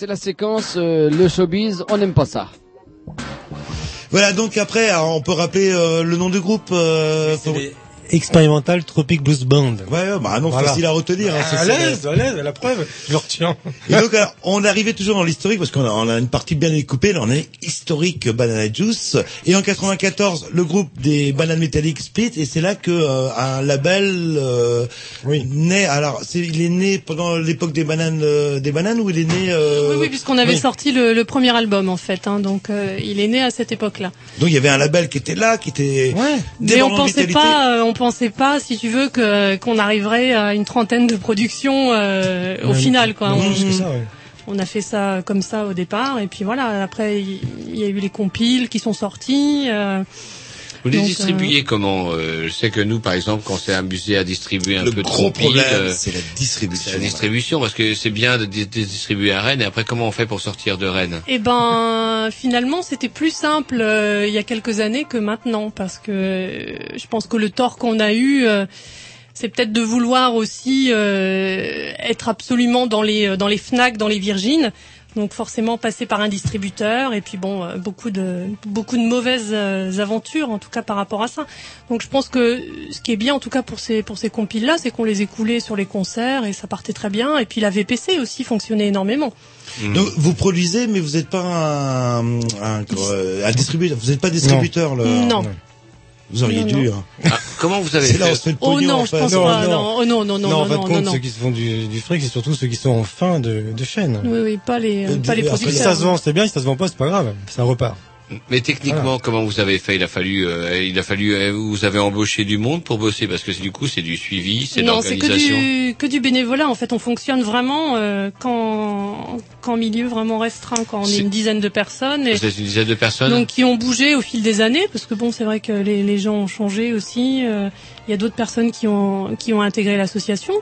C'est la séquence euh, le showbiz, on n'aime pas ça. Voilà, donc après, alors, on peut rappeler euh, le nom du groupe. Euh, pour- Expérimental Tropic Blues Band. Ouais, ouais, bah non, Voilà. facile à retenir. hein, c'est- à l'aise, à l'aise, à la preuve, je le retiens. Et donc, alors, on arrivait toujours dans l'historique parce qu'on a, on a une partie bien découpée. Là, on est historique Banana Juice. Et en 94, le groupe des Bananes Metallic split. Et c'est là que euh, un label euh, naît. Alors, c'est, il est né pendant l'époque des bananes, euh, des bananes ou il est né euh, Oui, oui, puisqu'on avait oui. sorti le, le premier album en fait, hein, donc euh, il est né à cette époque-là. Donc il y avait un label qui était là, qui était Mais on pensait vitalité. pas, euh, on pensait pas, si tu veux, que qu'on arriverait à une trentaine de productions euh, au final, quoi. non, On, plus que ça, ouais. on a fait ça comme ça au départ, et puis voilà. Après, il y, a eu les compiles qui sont sortis. euh, Vous les donc, distribuez comment euh, Je sais que nous, par exemple, quand on s'est amusé à distribuer un Le peu de gros compil, problème, euh, c'est la distribution. la distribution, parce que c'est bien de, di- de distribuer à Rennes. Et après, comment on fait pour sortir de Rennes? Eh ben, finalement, c'était plus simple euh, il y a quelques années que maintenant, parce que euh, je pense que le tort qu'on a eu, euh, c'est peut-être de vouloir aussi euh, être absolument dans les dans les Fnac, dans les Virgin. Donc forcément passer par un distributeur et puis bon euh, beaucoup de beaucoup de mauvaises euh, aventures en tout cas par rapport à ça. Donc je pense que ce qui est bien en tout cas pour ces pour ces compiles là, c'est qu'on les écoulait sur les concerts et ça partait très bien et puis la VPC aussi fonctionnait énormément. Donc vous produisez, mais vous n'êtes pas un, un, euh, un distributeur. Vous n'êtes pas distributeur. Là. Non. Vous auriez Non, dû. non. hein. Ah, Comment vous avez C'est là fait on se fait le Oh pognon, non, en je fait. pense pas. Non, oh non, non, non, non, en non, fin de non, compte, non. ceux qui se font du, du fric, c'est surtout ceux qui sont en fin de, de chaîne. Oui, oui, pas les, Euh, pas les après, Si producteurs. ça se vend, c'est bien. Si ça se vend pas, c'est pas grave. Ça repart. Mais techniquement, comment vous avez fait? Il a fallu, euh, il a fallu, euh, vous avez embauché du monde pour bosser parce que du coup, c'est du suivi, c'est de Non, c'est que l'organisation. du, que du bénévolat. En fait, on fonctionne vraiment euh, qu'en qu'en milieu vraiment restreint, quand on est une dizaine de personnes. Et Vous êtes une dizaine de personnes. donc qui ont bougé au fil des années, parce que bon, c'est vrai que les, les gens ont changé aussi. euh, Il y a d'autres personnes qui ont qui ont intégré l'association.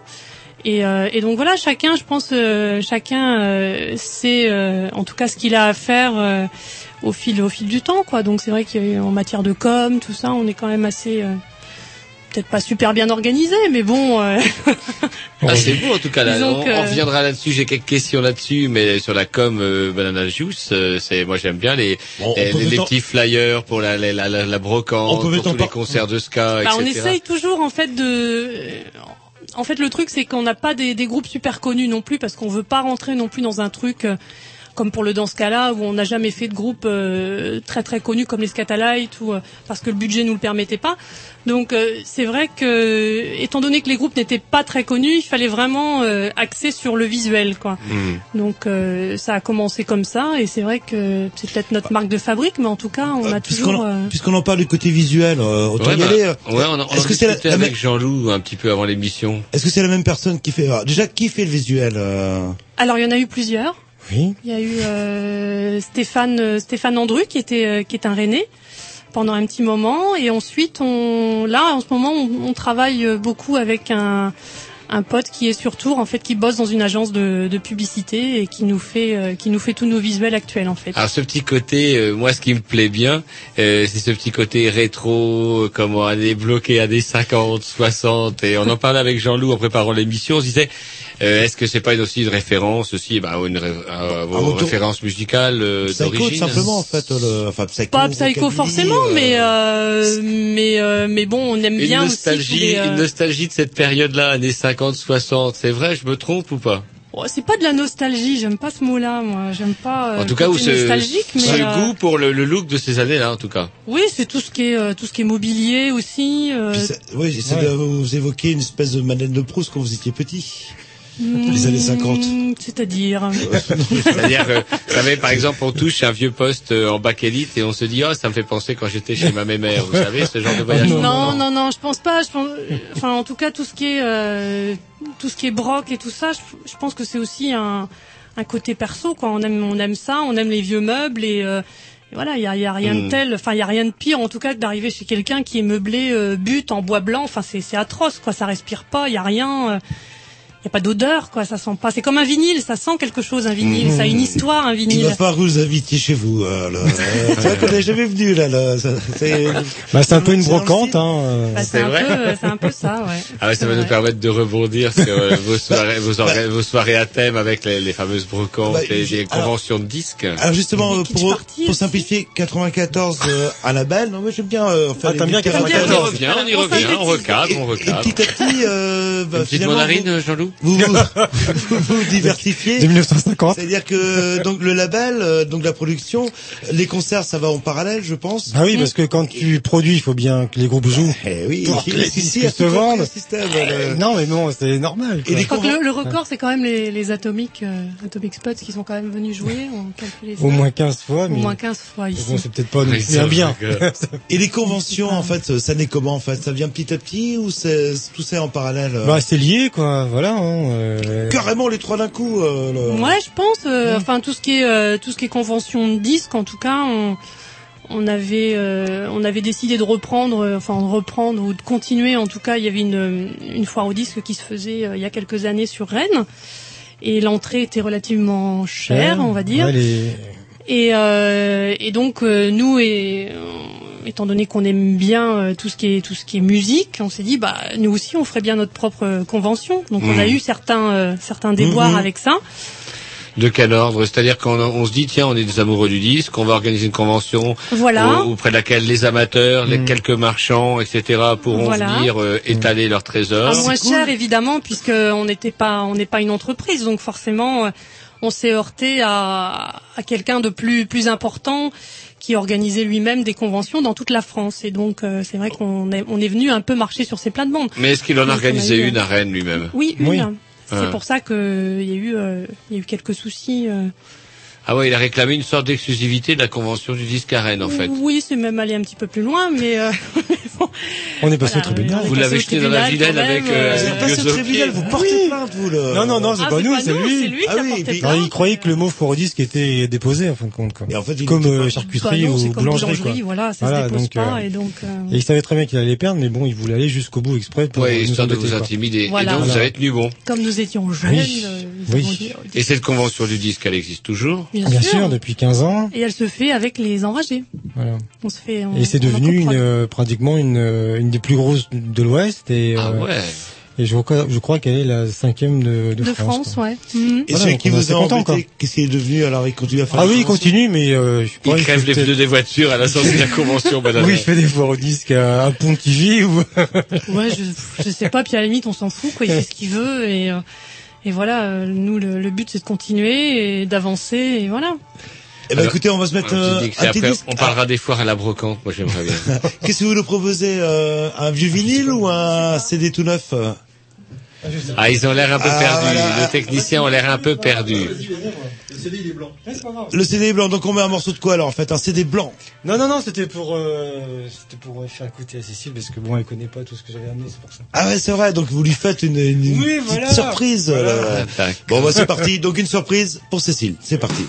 Et, euh, et donc voilà, chacun, je pense, euh, chacun euh, sait, euh, en tout cas, ce qu'il a à faire euh, au fil au fil du temps, quoi. Donc c'est vrai qu'en matière de com, tout ça, on est quand même assez euh, peut-être pas super bien organisé, mais bon. euh, Ah, c'est beau en tout cas. Là. On, que- on reviendra là-dessus. J'ai quelques questions là-dessus, mais sur la com euh, Banana Juice, euh, c'est moi j'aime bien les Bon, on les, petits flyers pour la la, la, la, la brocante, On peut pour tous les concerts de ska, Bah, on etc. essaye toujours en fait de. En fait, le truc c'est qu'on n'a pas des, des groupes super connus non plus parce qu'on veut pas rentrer non plus dans un truc euh, comme pour le Dans Scala où on n'a jamais fait de groupe euh, très très connu comme les Scatalites ou euh, parce que le budget nous le permettait pas. Donc euh, c'est vrai que étant donné que les groupes n'étaient pas très connus, il fallait vraiment euh, axer sur le visuel quoi. Hmm. Donc euh, ça a commencé comme ça et c'est vrai que c'est peut-être notre marque de fabrique, mais en tout cas on a Puisqu'on toujours. euh, puisqu'on en parle du côté visuel, euh, autant Ouais, y bah, aller. ouais, on en, on Est-ce que c'est la, avec Jean-Loup un petit peu avant l'émission. est-ce que c'est la même personne qui fait déjà qui fait le visuel euh? Alors il y en a eu plusieurs. Oui. Il y a eu euh, Stéphane euh, Stéphane Andru qui était euh, qui est un Rennais pendant un petit moment et ensuite on là en ce moment on, on travaille euh, beaucoup avec un un pote qui est sur Tours en fait qui bosse dans une agence de, de publicité et qui nous fait euh, qui nous fait tous nos visuels actuels en fait. Alors ce petit côté, euh, moi ce qui me plaît bien, euh, c'est ce petit côté rétro, comme on est bloqué à des 50, 60, et on en parlait avec Jean-Loup en préparant l'émission, on se disait, euh, est-ce que c'est pas une- aussi une référence aussi bah, à, une, ré- à vos Ah, références musicales euh, Psycho simplement en fait. Le, enfin psycho. Pas psycho forcément, euh, mais euh, mais euh, mais bon, on aime Une bien aussi nostalgie, tous les, euh, une nostalgie de cette période-là, années 50, 60, c'est vrai, je me trompe ou pas? Oh, c'est pas de la nostalgie, j'aime pas ce mot-là, moi. J'aime pas. euh, En tout cas, où côté ce, nostalgique, mais ce euh, goût pour le, le look de ces années-là, en tout cas. Oui, c'est tout ce qui est euh, tout ce qui est mobilier aussi. euh, c'est- Oui, c'est Ouais. de vous évoquer une espèce de Madeleine de Proust quand vous étiez petit. Les années 50. Hmm, C'est-à-dire. C'est-à-dire que, vous savez, par exemple, on touche un vieux poste euh, en bakélite et on se dit, oh, ça me fait penser quand j'étais chez ma mère, vous savez, ce genre de voyage. Non, non, non, je pense pas. Je pense, enfin, en tout cas, tout ce qui est, euh, tout ce qui est broc et tout ça, je, je pense que c'est aussi un, un côté perso, quoi. On aime, on aime ça, on aime les vieux meubles et, euh, voilà, il y a, y a rien de Mm. tel, enfin, il y a rien de pire, en tout cas, que d'arriver chez quelqu'un qui est meublé euh, but en bois blanc. Enfin, c'est, c'est atroce, quoi. Ça respire pas, il y a rien. euh, il y a pas d'odeur, quoi. Ça sent pas. C'est comme un vinyle, ça sent quelque chose, un vinyle. Ça a une histoire, un Il vinyle. va falloir que vous invitiez chez vous. là. Euh, c'est vrai qu'on n'est jamais venu là. là. C'est- Bah, c'est un peu une brocante, hein. euh. Bah, c'est un vrai peu, c'est un peu ça, ouais. Ah ouais, ça va nous permettre de rebondir sur euh, vos soirées, vos, soirées à thème avec les, les fameuses brocantes, Bah, les, j'ai- les conventions de disques. Alors justement, euh, pour, pour simplifier, 94 euh, à la belle. Non, mais j'aime bien euh, faire Ah, t'aimes bien big 94. On y revient, on y revient, on recadre, on Et recadre. petit à petit, euh, bah, Une petite mandarine, Jean-Loup vous vous, vous, vous diversifiez. De 1950. C'est-à-dire que donc le label, euh, donc la production, les concerts, ça va en parallèle, je pense. Ah oui, parce que quand tu produis, il faut bien que les groupes jouent. Eh oui, pour que les disques se vendent. euh, Non, mais bon, c'est normal. Et les le, le record, c'est quand même les, les Atomic, euh, Atomic Spots qui sont quand même venus jouer. On calculé ça. Au moins 15 fois, Au mais moins 15 fois ici. bon, c'est peut-être pas plus c'est bien. Et les conventions, en fait, ça naît comment en fait? Ça vient petit à petit ou c'est tout ça en parallèle euh? Bah, c'est lié, quoi. Voilà. Hein, euh, Carrément les trois d'un coup. Euh, le- Ouais, je pense. euh, Enfin, tout ce qui est euh, tout ce qui est convention de disques, en tout cas, on, on avait euh, on avait décidé de reprendre, euh, enfin de reprendre ou de continuer. En tout cas, il y avait une une foire aux disques qui se faisait euh, il y a quelques années sur Rennes. Et l'entrée était relativement chère, on va dire. ouais, les- Et, euh, et donc euh, nous, et, euh, étant donné qu'on aime bien euh, tout ce qui est tout ce qui est musique, on s'est dit bah nous aussi on ferait bien notre propre euh, convention. Donc on a Mhm. eu certains euh, certains déboires Mhm. avec ça. De quel ordre? C'est-à-dire qu'on on se dit, tiens, on est des amoureux du disque, on va organiser une convention Voilà. au- auprès de laquelle les amateurs, les quelques marchands, etc., pourront Voilà. venir euh, étaler leurs trésors. à moins cher évidemment puisque on n'était pas on n'est pas une entreprise donc forcément euh, on s'est heurté à, à quelqu'un de plus plus important qui organisait lui-même des conventions dans toute la France et donc euh, c'est vrai qu'on est on est venu un peu marcher sur ses plates-bandes. Mais est-ce qu'il en a organisait eu, une euh, à Rennes lui-même? Oui, une. C'est Ah. pour ça que il y a eu euh, il y a eu quelques soucis. euh. Ah ouais, il a réclamé une sorte d'exclusivité de la convention du disque à Rennes, en fait. Oui, c'est même allé un petit peu plus loin, mais euh, On est passé Voilà, au tribunal. Vous l'avez jeté dans la vilaine avec euh, euh, Vous une êtes passé au tribunal, vous portez plainte, vous le. Non, non, non, c'est Ah, pas nous, c'est lui. lui qui Ah a oui, porté mais- Non, il croyait que le mot foire au disque était déposé, en fin de compte. Quoi. Et en fait, il comme euh, pas- Bah charcuterie non, c'est ou boulangerie. quoi. voilà, ça Voilà, se dépose donc, pas euh, et donc. euh, Et il savait très bien qu'il allait perdre, mais bon, il voulait aller jusqu'au bout exprès pour nous histoire de embêter, vous intimider. Et donc, vous avez tenu bon. Comme nous étions jeunes, Oui. euh, nous Oui. dit, oh, Et cette convention du disque, elle existe toujours? Bien, Bien sûr, depuis 15 ans. Et elle se fait avec les enragés. Voilà. On se fait. on- Et c'est devenu une, euh, pratiquement une, euh, une des plus grosses de l'Ouest. Et, Ah euh, ouais. et je crois, je crois qu'elle est la cinquième de, de, de France. France, quoi. ouais. Mhm. Et Voilà, celui donc qui vous a embêté, qu'est-ce qu'il est devenu Alors il continue à faire Ah oui, il continue, mais euh, je sais pas, Il il crève fait les pneus des voitures à la sortie de la convention, madame. Oui, je fais des foires au disque à, à Pontivy ou. Ouais, je, je sais pas. Puis à la limite, on s'en fout, quoi. Il fait ce qu'il veut et. euh, Et voilà, euh, nous le, le but c'est de continuer et d'avancer et voilà. Eh ben écoutez, on va se mettre euh, un petit après, on parlera des foires à la brocante, moi j'aimerais bien. Qu'est-ce que vous nous proposez euh, Un vieux vinyle ou un CD tout neuf euh? Ah, ils ont l'air un peu Ah, perdus. voilà. Les techniciens ont l'air un peu perdus. Le CD il est blanc. Le CD est blanc, donc on met un morceau de quoi alors en fait Un CD blanc. Non, non, non, c'était pour, euh, c'était pour faire écouter à Cécile parce que bon, elle connaît pas tout ce que j'avais amené, c'est pour ça. Ah ouais, c'est vrai, donc vous lui faites une, une une Oui, petite voilà. surprise. euh. Bon, bah c'est parti, donc une surprise pour Cécile, c'est parti.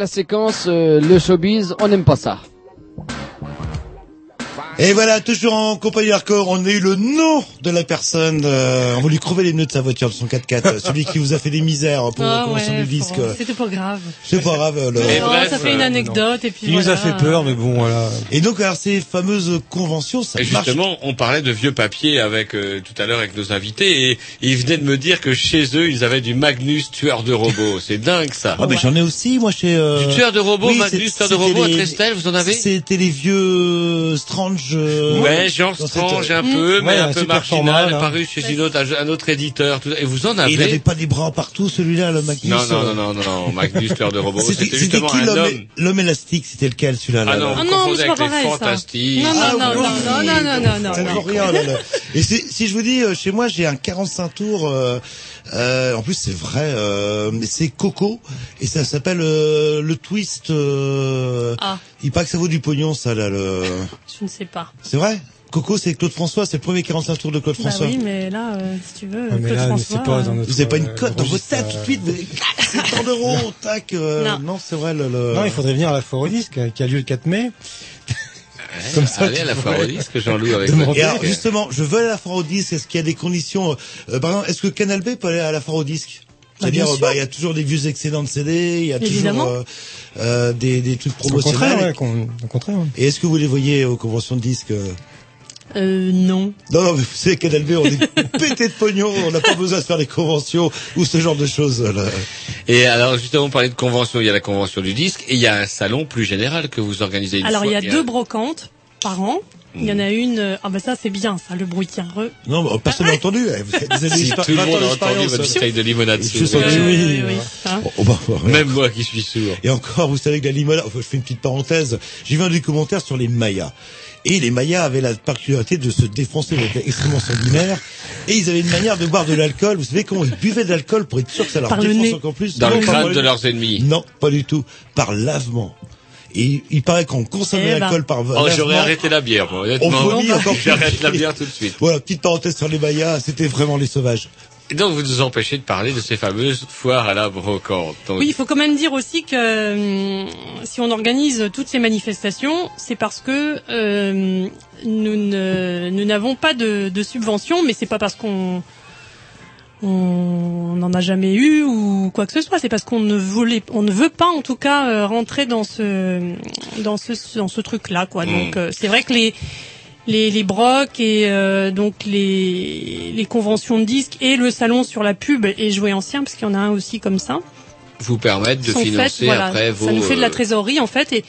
La séquence euh, le showbiz, on n'aime pas ça. Et voilà, toujours en compagnie hardcore, on a eu le nom de la personne. euh, on va lui crever les pneus de sa voiture, de son 4x4. euh, celui qui vous a fait des misères pour la Ah convention ouais, du disque. C'était pas grave. C'est pas grave. euh, le- Oh, ça fait une anecdote et puis Il nous a fait peur, mais bon, voilà. Et donc, alors, ces fameuses conventions, ça Et marche. justement, on parlait de vieux papiers avec euh, tout à l'heure avec nos invités et ils venaient de me dire que chez eux, ils avaient du Magnus tueur de robots. C'est dingue ça. Ah, mais j'en ai aussi, moi, chez... euh, Du tueur de robots, oui, Magnus, tueur de robots à Trestel, vous en avez C'était les vieux euh, Strange... euh, Ouais, genre Strange cette- un peu, mais Ouais, un un peu marginal, format, là. apparu chez une autre, un autre éditeur. tout- Et vous en Et avez il avait pas des bras partout, celui-là, le Magnus. Non, non, euh, non, non, non, non, Magnus, tueur de robots. C'était justement qui un l'homme homme. l'homme élastique C'était lequel celui-là là, Ah non, Ah non, mais c'est avec pas les pareil, ça. fantastiques. Non, non, Ah non, non, non, non, non, non, non, non. Et si, si je vous dis, euh, chez moi, j'ai un 45 tours. Euh, en plus, c'est vrai. Euh, mais c'est Coco et ça s'appelle euh, le twist. Euh, Ah. Il paraît que ça vaut du pognon, ça là. Le... Je ne sais pas. C'est vrai? Coco, c'est Claude François. C'est le premier 45 tours de Claude Bah François. oui, mais là, euh, si tu veux, Ouais, mais Claude là, François. c'est pas dans euh, notre. Vous avez pas une cote dans votre registre, tête euh, tout de suite. vous avez- C'est tant d'euros. Tac. euh, Non. non, c'est vrai. Le, le- Non, il faudrait venir à la foire au disque, qui a lieu le 4 mai. Comme ça, à la foire au disque, Jean-Loup, avec Et alors justement, je veux aller à la foire au disque. Est-ce qu'il y a des conditions euh, Par exemple, est-ce que Canal B peut aller à la foire au disque? Bah, C'est-à-dire, euh, bah, il y a toujours des vieux excédents de CD, il y a Évidemment. toujours euh, euh, des, des trucs Au contraire, promotionnels. ouais, au contraire. ouais. Et est-ce que vous les voyez aux conventions de disques euh non. Non, non, mais vous savez, Canal B, on est pété de pognon, on n'a pas besoin de faire des conventions ou ce genre de choses. Là. Et alors, justement, on parlait de convention. Il y a la convention du disque et il y a un salon plus général que vous organisez une Alors, il y a deux brocantes par an. Il y en a une. euh, Ah bah ça, c'est bien, ça, le bruit re. Non, mais personne n'a entendu. eh, Vous avez Si tout le 20 ans monde a entendu votre bouteille de limonade. Que oui. oui, oui. Hein Oh, bah, ouais. Même moi qui suis sourd. Et encore, vous savez que la limonade, enfin, je fais une petite parenthèse, j'ai vu un des commentaires sur les Mayas. Et les Mayas avaient la particularité de se défoncer, ils étaient extrêmement sanguinaires. Et ils avaient une manière de boire de l'alcool. Vous savez comment ils buvaient de l'alcool pour être sûr que ça leur défonce encore plus Dans Non, le crâne par de leurs ennemis. Non, pas du tout. Par lavement. Et il paraît qu'on consomme de Eh ben. l'alcool par Oh, lavement. j'aurais arrêté la bière, moi, honnêtement. On vomit encore plus. J'arrête la bière tout de suite. Voilà, petite parenthèse sur les Mayas, c'était vraiment les sauvages. Et donc, vous nous empêchez de parler de ces fameuses foires à la brocante. Donc, Oui, il faut quand même dire aussi que hum, si on organise toutes ces manifestations, c'est parce que euh, nous ne- nous n'avons pas de, de subvention, mais c'est pas parce qu'on on n'en a jamais eu ou quoi que ce soit. C'est parce qu'on ne voulait, on ne veut pas en tout cas euh, rentrer dans ce dans ce dans ce truc-là, quoi. Mm. Donc euh, c'est vrai que les les, les brocs et euh, donc les, les conventions de disques et le salon sur la pub et jouer ancien parce qu'il y en a un aussi comme ça vous permettre de financer faites, voilà. après vos... Ça nous fait de la euh, trésorerie en fait et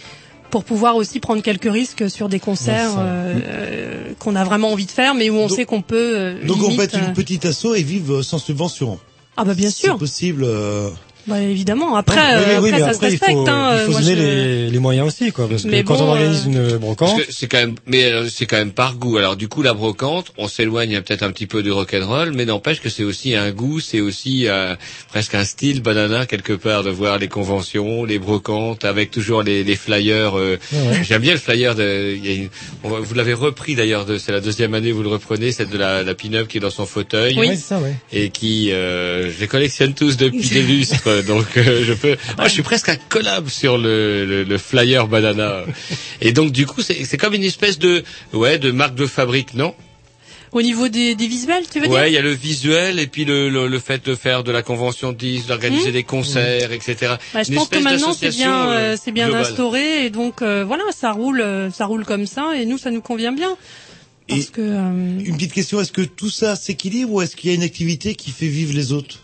pour pouvoir aussi prendre quelques risques sur des concerts euh, euh, qu'on a vraiment envie de faire mais où on Donc- sait qu'on peut euh, Donc on limite, peut être euh, une petite asso et vivre sans subvention. ah bah bien C'est sûr possible. Euh, bah évidemment après, Oui, euh, oui, après mais ça se après, il respecte faut, hein, il faut moi, se donner je- les, les moyens aussi, quoi. Parce que Mais quand bon, on organise euh, une Parce brocante, c'est quand même, mais euh, c'est quand même par goût. Alors du coup, la brocante, on s'éloigne peut-être un petit peu du rock'n'roll, mais n'empêche que c'est aussi un goût, c'est aussi euh, presque un style banana quelque part de voir les conventions, les brocantes, avec toujours les, les flyers. euh, Ouais, ouais. J'aime bien le flyer de. y a une- on va- vous l'avez repris d'ailleurs. de- C'est la deuxième année vous le reprenez, celle de la, la pin-up qui est dans son fauteuil Oui. ouais, c'est ça, ouais. et qui, euh, je les collectionne tous depuis des lustres, donc euh, je peux. Moi, je suis presque un collab sur le, le, le flyer banana. Et donc, du coup, c'est c'est comme une espèce de, ouais, de marque de fabrique, non? Au niveau des, des visuels tu veux dire? Ouais, il y a le visuel et puis le, le, le fait de faire de la convention de 10, d'organiser Mmh. des concerts, etc. Bah, je Une pense que maintenant c'est bien, euh, euh, c'est bien globale. instauré et donc euh, voilà, ça roule, euh, ça roule comme ça et nous ça nous convient bien parce Et- que euh, Une petite question, est-ce que tout ça s'équilibre ou est-ce qu'il y a une activité qui fait vivre les autres?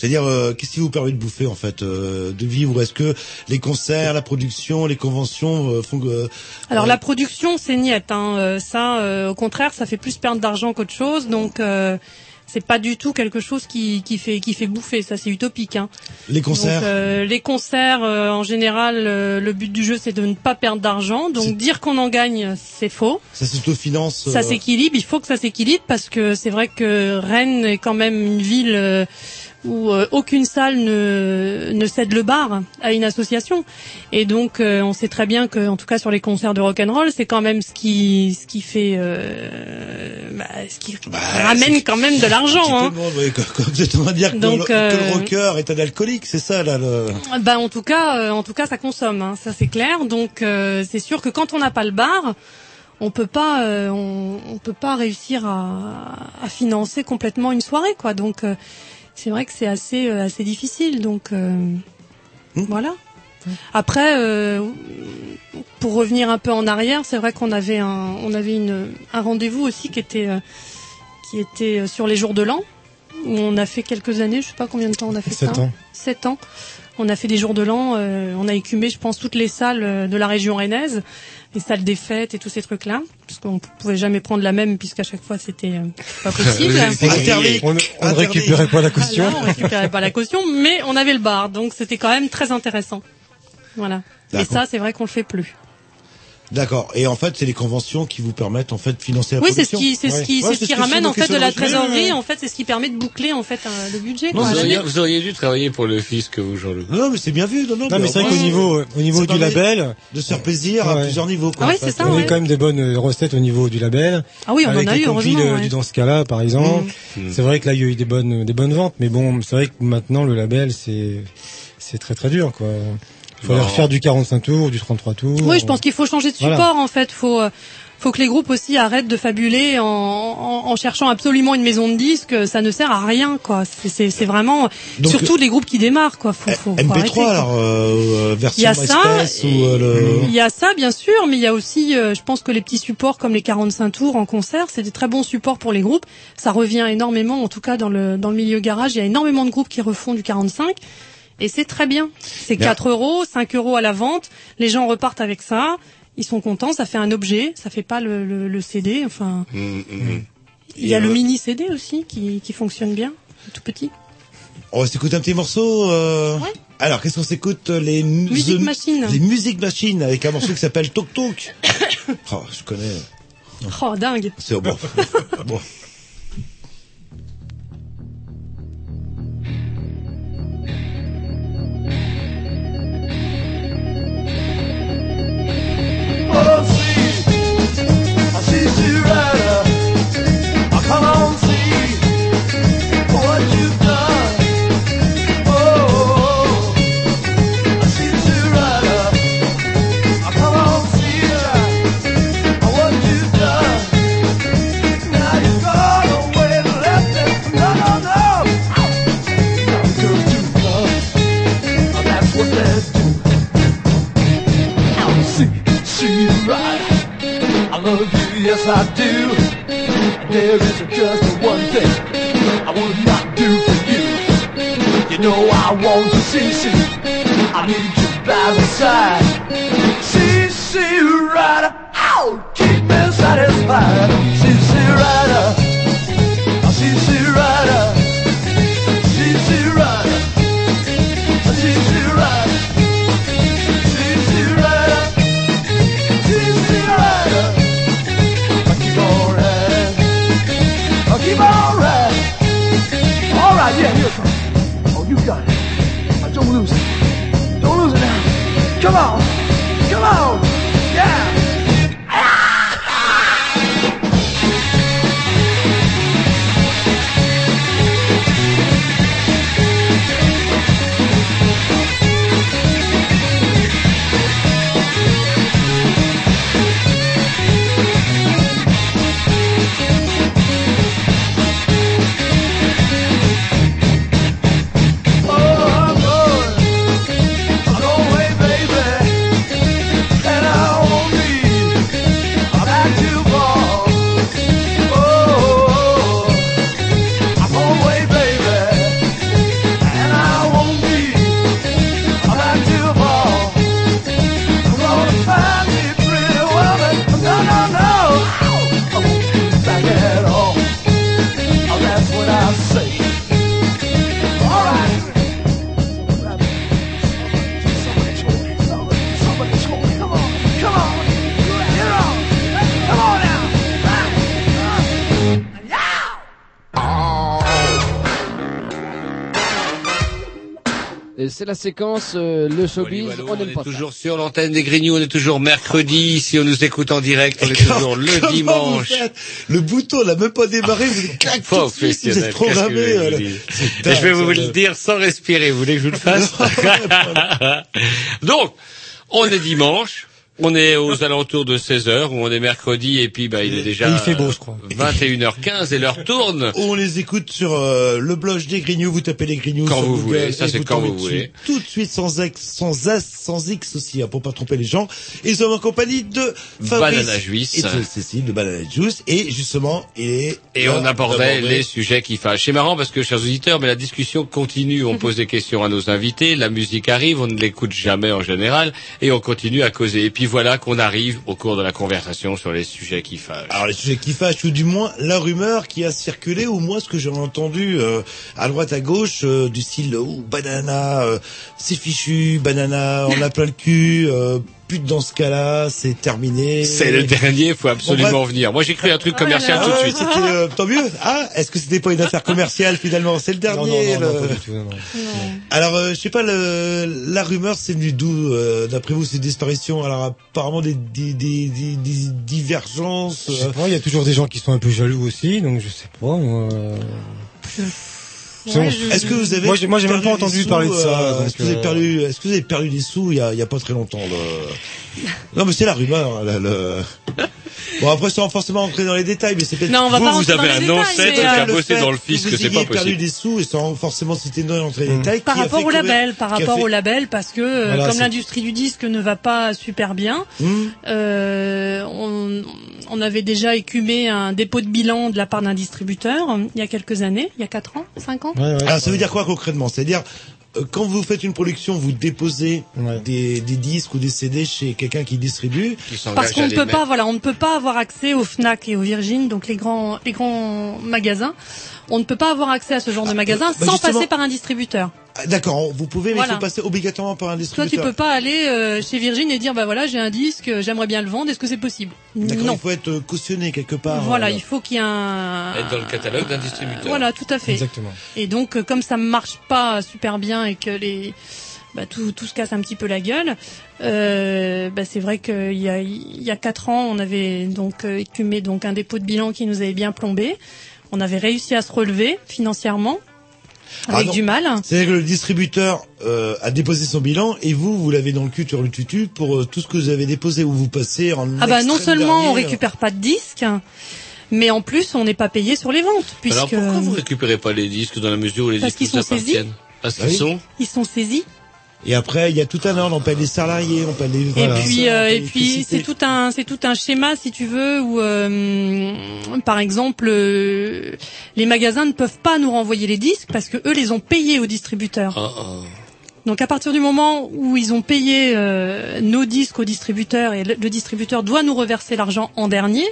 C'est-à-dire, euh, qu'est-ce qui vous permet de bouffer en fait, euh, de vivre Est-ce que les concerts, la production, les conventions euh, font que... alors euh, la production c'est niette, hein, euh, ça euh, au contraire ça fait plus perdre d'argent qu'autre chose donc euh, c'est pas du tout quelque chose qui, qui fait qui fait bouffer, ça c'est utopique. Hein. Les concerts Donc, euh, les concerts, euh, en général, euh, le but du jeu c'est de ne pas perdre d'argent. Donc dire qu'on en gagne, c'est faux. Ça s'autofinance Ça euh, s'équilibre, il faut que ça s'équilibre parce que c'est vrai que Rennes est quand même une ville euh, où euh, aucune salle ne, ne cède le bar à une association. Et donc, euh, on sait très bien que, en tout cas sur les concerts de rock and roll, c'est quand même ce qui, ce qui fait, euh, bah, ce qui ramène quand même de l'argent. Hein. Que, Donc, le, que euh, le rocker est un alcoolique, c'est ça là le. Bah, en tout cas, euh, en tout cas, ça consomme, hein, ça c'est clair. Donc, euh, c'est sûr que quand on n'a pas le bar, on peut pas, euh, on, on peut pas réussir à, à financer complètement une soirée, quoi. Donc, euh, c'est vrai que c'est assez, euh, assez difficile. Donc, euh, voilà. Après, euh, pour revenir un peu en arrière, c'est vrai qu'on avait un, on avait une, un rendez-vous aussi qui était, euh, qui était euh, sur les jours de l'an, où on a fait quelques années, je sais pas combien de temps on a fait Sept ça. ans. Sept ans. On a fait des jours de l'an, euh, on a écumé, je pense, toutes les salles de la région rennaise, les salles des fêtes et tous ces trucs-là, parce qu'on pouvait jamais prendre la même, puisqu'à chaque fois c'était euh, pas possible. On, on ne récupérait pas la caution. Ah non, on récupérait pas la caution, mais on avait le bar, donc c'était quand même très intéressant. Voilà. Et ça, c'est vrai qu'on le fait plus. D'accord. Et en fait, c'est les conventions qui vous permettent en fait de financer la Oui, c'est ce production. qui, c'est ce qui, Ouais, c'est ce qui ramène en fait de la trésorerie. En fait, c'est ce qui permet de boucler en fait un- le budget. Vous quoi. auriez, vous auriez dû travailler pour le fisc, vous, Jean-Luc. Non, mais c'est bien vu. Non, non, Non, mais c'est vrai qu'au niveau, euh, au niveau du label, de se faire plaisir à Ouais. plusieurs niveaux. Quoi, Ah oui, c'est ça, on a ouais. eu quand même des bonnes euh, recettes au niveau du label. Ah oui, on en a eu, heureusement, euh, Dans ce cas-là, par exemple. Mmh. C'est vrai que là, il y a eu des bonnes, des bonnes ventes, mais bon, c'est vrai que maintenant, le label, c'est, c'est très très dur, quoi. Il faudrait Non. refaire du 45 tours, du 33 tours. Oui, je pense qu'il faut changer de support Voilà. en fait. Faut euh, faut que les groupes aussi arrêtent de fabuler en, en, en cherchant absolument une maison de disques. Ça ne sert à rien, quoi. C'est- C'est c'est vraiment Donc, surtout les groupes qui démarrent, quoi. Faut, faut, faut arrêter, MP3 quoi. alors euh, Il version y a ça, ou euh, le. il y a ça bien sûr, mais il y a aussi, euh, je pense que les petits supports comme les 45 tours en concert, c'est des très bons supports pour les groupes. Ça revient énormément, en tout cas dans le dans le milieu garage, il y a énormément de groupes qui refont du 45. Et c'est très bien. C'est Bien. 4 euros, 5 euros à la vente. Les gens repartent avec ça. Ils sont contents. Ça fait un objet. Ça fait pas le, le, le CD. Enfin, Mmh, mmh. il y a le euh, mini CD aussi qui, qui fonctionne bien, tout petit. On va s'écouter un petit morceau. Euh... Ouais. Alors, qu'est-ce qu'on s'écoute les mu- Music the- Machine. Les Music Machine avec un morceau qui s'appelle Tok Tok. oh, je connais. Oh dingue. C'est bon. bon. Oh, yes I do. There is just one thing I would not do for you. You know I want to see, see. I need you by my side. La séquence euh, le showbiz, on on n'aime est pas ça. toujours sur l'antenne des Grignoux, on est toujours mercredi, si on nous écoute en direct, on est toujours le dimanche. Le bouton n'a même pas démarré, vous êtes clac tout de suite, vous êtes programmé. je euh, je vais vous le dire sans respirer, vous voulez que je vous le fasse Donc, on est dimanche, on est aux alentours de 16h, ou on est mercredi, et puis bah, il est déjà Et il fait beau, je crois. 21h15 et l'heure tourne. On les écoute sur euh, le blog des Grignoux, vous tapez les Grignoux Quand sur vous Google voulez, ça, et c'est quand vous dessus voulez. Tout de suite sans X, sans S, sans X aussi, hein, pour pas tromper les gens. Et nous sommes en compagnie de Fabrice Banana Juice. et de Cécile de Banana Juice. Et justement, il est Et l'heure on abordait les sujets qui fâchent. C'est marrant parce que, chers auditeurs, mais la discussion continue. On pose des questions à nos invités, la musique arrive, on ne l'écoute jamais en général, et on continue à causer. Et puis voilà qu'on arrive au cours de la conversation sur les sujets qui fâchent. Alors les sujets qui fâchent, ou du moins la rumeur qui a circulé, ou moi ce que j'ai entendu euh, à droite à gauche, euh, du style ou banana, euh, c'est fichu, banana, on a plein le cul, pute dans ce cas-là, c'est terminé. C'est le dernier, faut absolument Bon, venir. Moi, j'ai cru un truc commercial Ah tout de suite. c'était, euh, tant mieux. Ah, est-ce que c'était pas une affaire commerciale finalement? C'est le dernier. non, non, le- pas du tout, non, non. Alors, euh, je sais pas, le, la rumeur, c'est venu d'où euh, D'après vous, c'est disparition. Alors, apparemment, des, des, des, des, des divergences. Je euh, sais pas, il y a toujours des gens qui sont un peu jaloux aussi, donc je sais pas. Moi, c'est bon. Est-ce que vous avez Moi, j'ai- moi, j'ai même perdu pas entendu des sous, parler de ça, euh, Est-ce que vous avez euh, perdu Est-ce que vous avez perdu des sous il y a, il y a pas très longtemps le... Non, mais c'est la rumeur. hein, là, le... Bon, après, sans forcément entrer dans les détails, mais c'est peut-être Non, on va Vous, pas vous avez un ancêtre qui a bossé dans le que fisc, vous c'est pas ayez perdu possible. des sous et sans forcément citer dans les Mm. détails. Par rapport au label, par rapport fait- au label, parce que Voilà, comme c'est- l'industrie du disque ne va pas super bien, Hmm. euh, on, on avait déjà écumé un dépôt de bilan de la part d'un distributeur euh, il y a quelques années, il y a 4 ans, 5 ans. Alors ça veut dire quoi concrètement? C'est-à-dire euh, quand vous faites une production, vous déposez des, des disques ou des CD chez quelqu'un qui distribue? Parce qu'on ne peut pas, voilà, on ne peut pas avoir accès aux Fnac et aux Virgin, donc les grands, les grands magasins. On ne peut pas avoir accès à ce genre de magasin bah sans passer par un distributeur. Ah, D'accord, vous pouvez, mais Voilà. il faut passer obligatoirement par un Toi, distributeur. tu peux pas aller euh, chez Virgin et dire, bah voilà, j'ai un disque, euh, j'aimerais bien le vendre, est-ce que c'est possible? D'accord, Non. il faut être euh, cautionné quelque part. Voilà, euh, il faut qu'il y ait un. Être dans le catalogue d'un distributeur. Voilà, tout à fait. Exactement. Et donc, comme ça marche pas super bien et que les bah, tout, tout se casse un petit peu la gueule, euh, bah, c'est vrai qu'il y a il y a quatre ans, on avait donc euh, écumé donc un dépôt de bilan qui nous avait bien plombé. On avait réussi à se relever financièrement avec non. du mal. C'est-à-dire que le distributeur euh, a déposé son bilan et vous, vous l'avez dans le cul sur le tutu pour euh, tout ce que vous avez déposé ou vous passez en Ah bah non seulement on dernier, euh, récupère pas de disques, mais en plus on n'est pas payé sur les ventes puisque Alors pourquoi vous récupérez pas les disques dans la mesure où les Parce disques qu'ils vous sont saisis. appartiennent? Parce Ah qu'ils oui. sont ils sont saisis. Et après, il y a tout un ordre, on paye les salariés, on paye les... Et voilà, puis, ça, on euh, et puis c'est tout un, c'est tout un schéma, si tu veux, où, euh, par exemple, euh, les magasins ne peuvent pas nous renvoyer les disques parce que eux les ont payés aux distributeurs. Ah, ah. Donc à partir du moment où ils ont payé euh, nos disques au distributeur et le, le distributeur doit nous reverser l'argent en dernier.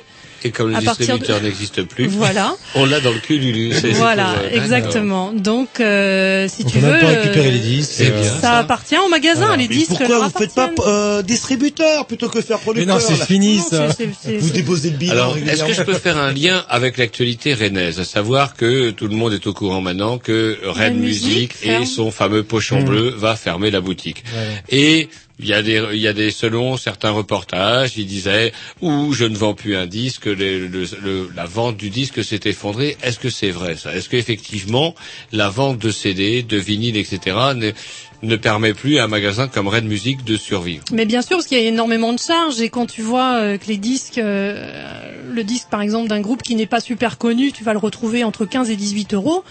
Et comme le À partir de- distributeur n'existe plus, Voilà. on l'a dans le cul du Voilà, pour, euh, exactement. Donc euh, si Donc tu on veux, euh, les disques. C'est euh, bien. ça, appartient au magasin. Voilà. Les Mais disques pourquoi vous faites pas euh, distributeur plutôt que faire Mais producteur non, c'est fini Non, ça. c'est- c'est- Vous c'est- déposez le bilan Alors, est-ce que je peux faire un lien avec l'actualité rennaise, à savoir que tout le monde est au courant maintenant que Rennes Musique et son fameux pochon Mmh. bleu va fermer la boutique. Et il y a des, il y a des, selon certains reportages, ils disaient, ou je ne vends plus un disque, le- le- le- la vente du disque s'est effondrée. Est-ce que c'est vrai ça? Est-ce qu'effectivement la vente de CD, de vinyle, etc. ne, permet plus à un magasin comme Red Music de survivre? Mais bien sûr, parce qu'il y a énormément de charges et quand tu vois euh, que les disques, euh, le disque par exemple d'un groupe qui n'est pas super connu, tu vas le retrouver entre 15 et 18 euros.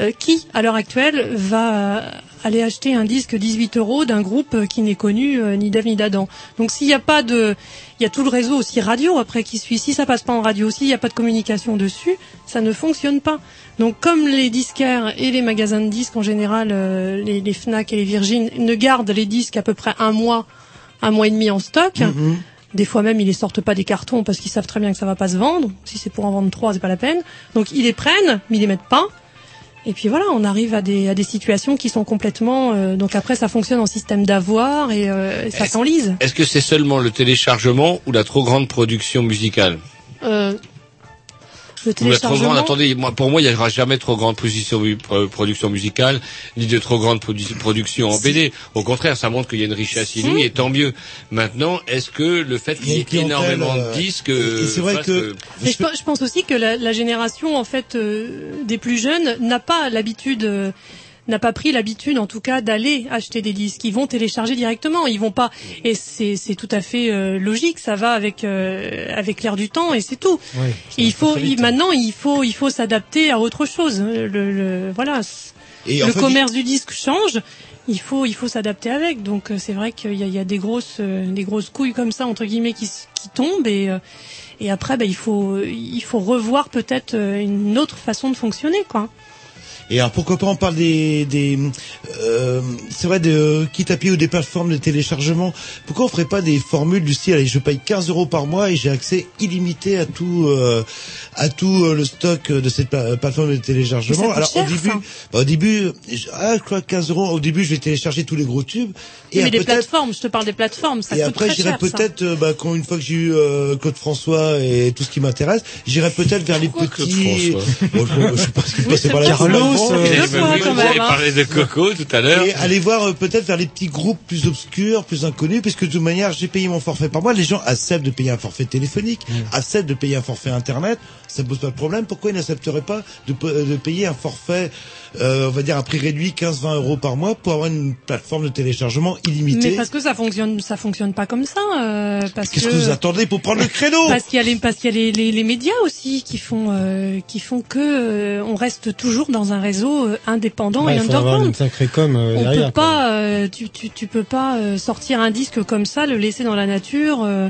Euh, qui, à l'heure actuelle, va aller acheter un disque 18 euros d'un groupe euh, qui n'est connu euh, ni d'Ève ni d'Adam Donc s'il n'y a pas de, il y a tout le réseau aussi radio après qui suit. Si ça passe pas en radio, s'il n'y a pas de communication dessus, ça ne fonctionne pas. Donc comme les disquaires et les magasins de disques en général, euh, les, les Fnac et les Virgin ne gardent les disques à peu près un mois, un mois et demi en stock. Mhm. Des fois même, ils les sortent pas des cartons parce qu'ils savent très bien que ça va pas se vendre. Si c'est pour en vendre trois, c'est pas la peine. Donc ils les prennent, mais ils les mettent pas. Et puis voilà, on arrive à des, à des situations qui sont complètement. euh, donc après, ça fonctionne en système d'avoir et euh, ça s'enlise. Est-ce que c'est seulement le téléchargement ou la trop grande production musicale? Euh, Le trop grande, attendez, moi, pour moi, il n'y aura jamais trop grande position, pro- production musicale, ni de trop grande produ- production en BD. Au contraire, ça montre qu'il y a une richesse inouïe, et tant mieux. Maintenant, est-ce que le fait qu'il y ait énormément euh, de disques, et c'est vrai que- Mais je, pe- je pense aussi que la, la génération en fait euh, des plus jeunes n'a pas l'habitude, euh, n'a pas pris l'habitude en tout cas d'aller acheter des disques. Ils vont télécharger directement. Ils vont pas. Et c'est c'est tout à fait euh, logique. Ça va avec euh, avec l'air du temps et c'est tout. Ouais, Et il faut il- maintenant il faut il faut s'adapter à autre chose. Le, le- voilà. Et le fait, commerce du disque change. Il faut il faut s'adapter avec. Donc euh, c'est vrai qu'il y a, il y a des grosses euh, des grosses couilles comme ça entre guillemets qui qui tombent et euh, et après ben il faut il faut revoir peut-être euh, une autre façon de fonctionner quoi. Et alors pourquoi pas on parle des, des euh, c'est vrai de quitte à pied ou des plateformes de téléchargement. Pourquoi on ferait pas des formules du style allez je paye 15 euros par mois et j'ai accès illimité à tout euh, à tout euh, le stock de cette pla- plateforme de téléchargement. Alors cher, au début, bah, au début, je- ah je crois 15 euros. Au début je vais télécharger tous les gros tubes et mais des peut-être plateformes, je te parle des plateformes, ça et coûte après, très j'irai peut-être, euh, bah, quand une fois que j'ai eu euh, Claude François et tout ce qui m'intéresse, j'irai peut-être vers les petits. François? Bon, je, je sais pas ce qui se Oui, passait c'est par là. vrai, Euh, Deux quand même, parlé de Coco tout à l'heure. et aller voir euh, peut-être vers les petits groupes plus obscurs, plus inconnus, puisque de toute manière, j'ai payé mon forfait par mois. Les gens acceptent de payer un forfait téléphonique, acceptent de payer un forfait internet. Ça pose pas de problème. Pourquoi ils n'accepteraient pas de, de payer un forfait, euh, on va dire un prix réduit, 15-20 euros par mois, pour avoir une plateforme de téléchargement illimitée Mais parce que ça fonctionne, ça fonctionne pas comme ça. euh, parce Qu'est-ce que, que vous attendez pour prendre le créneau? Parce qu'il y a les, parce qu'il y a les, les, les médias aussi qui font, euh, qui font que euh, on reste toujours dans un réseau euh, indépendant Ouais, et il faut avoir underground. une sacrée com euh, On derrière. peut pas, euh, tu, tu, tu peux pas euh, sortir un disque comme ça, le laisser dans la nature. euh,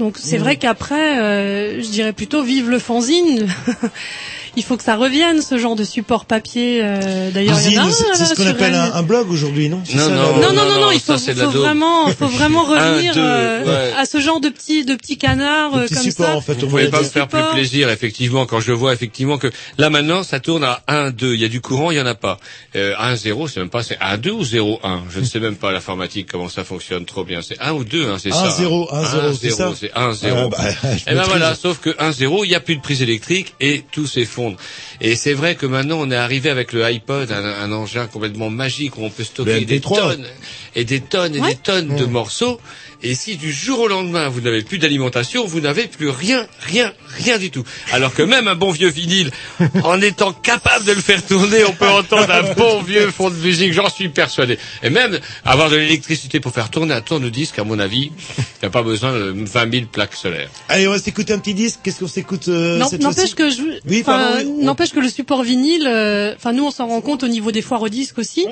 donc c'est Mm. vrai qu'après, euh, je dirais plutôt vive le fanzine. Il faut que ça revienne ce genre de support papier. euh, D'ailleurs, il y en a c'est ce qu'on appelle un, un blog aujourd'hui, non? Non, ça, non, la- Non, non, non, non, il ça, faut, la faut vraiment, faut vraiment revenir Un, deux, euh, ouais. à ce genre de petits, de petits canards euh, petit comme support, ça. en fait, Vous on pouvez va pas me faire plus plaisir, effectivement, quand je vois effectivement que là maintenant ça tourne à 1, 2. Il y a du courant, il y en a pas. Euh, 1, 0, c'est même pas, c'est 1, 2 ou 0, 1. Je ne sais même pas l'informatique comment ça fonctionne trop bien. C'est 1 ou 2, hein, c'est 1, ça. 0, 1, 0, c'est ça? c'est 1, 0. Ah, bah, je Et ben voilà, sauf que 1, 0, il n'y a plus de prise électrique et tout s'effondre. Et c'est vrai que maintenant on est arrivé avec le iPod, un, un engin complètement magique où on peut stocker Le des MP3. tonnes et des tonnes et des tonnes de morceaux. Et si du jour au lendemain vous n'avez plus d'alimentation, vous n'avez plus rien, rien, rien du tout. Alors que même un bon vieux vinyle, en étant capable de le faire tourner, on peut entendre un bon vieux fond de musique, j'en suis persuadé. Et même avoir de l'électricité pour faire tourner un tourne-disque, à mon avis, il n'y a pas besoin de 20 000 plaques solaires. Allez, on va s'écouter un petit disque. Qu'est-ce qu'on s'écoute euh, Non- cette N'empêche que je, Oui, pardon, oui. n'empêche que le support vinyle, euh, enfin nous on s'en rend compte au niveau des foires au disque aussi,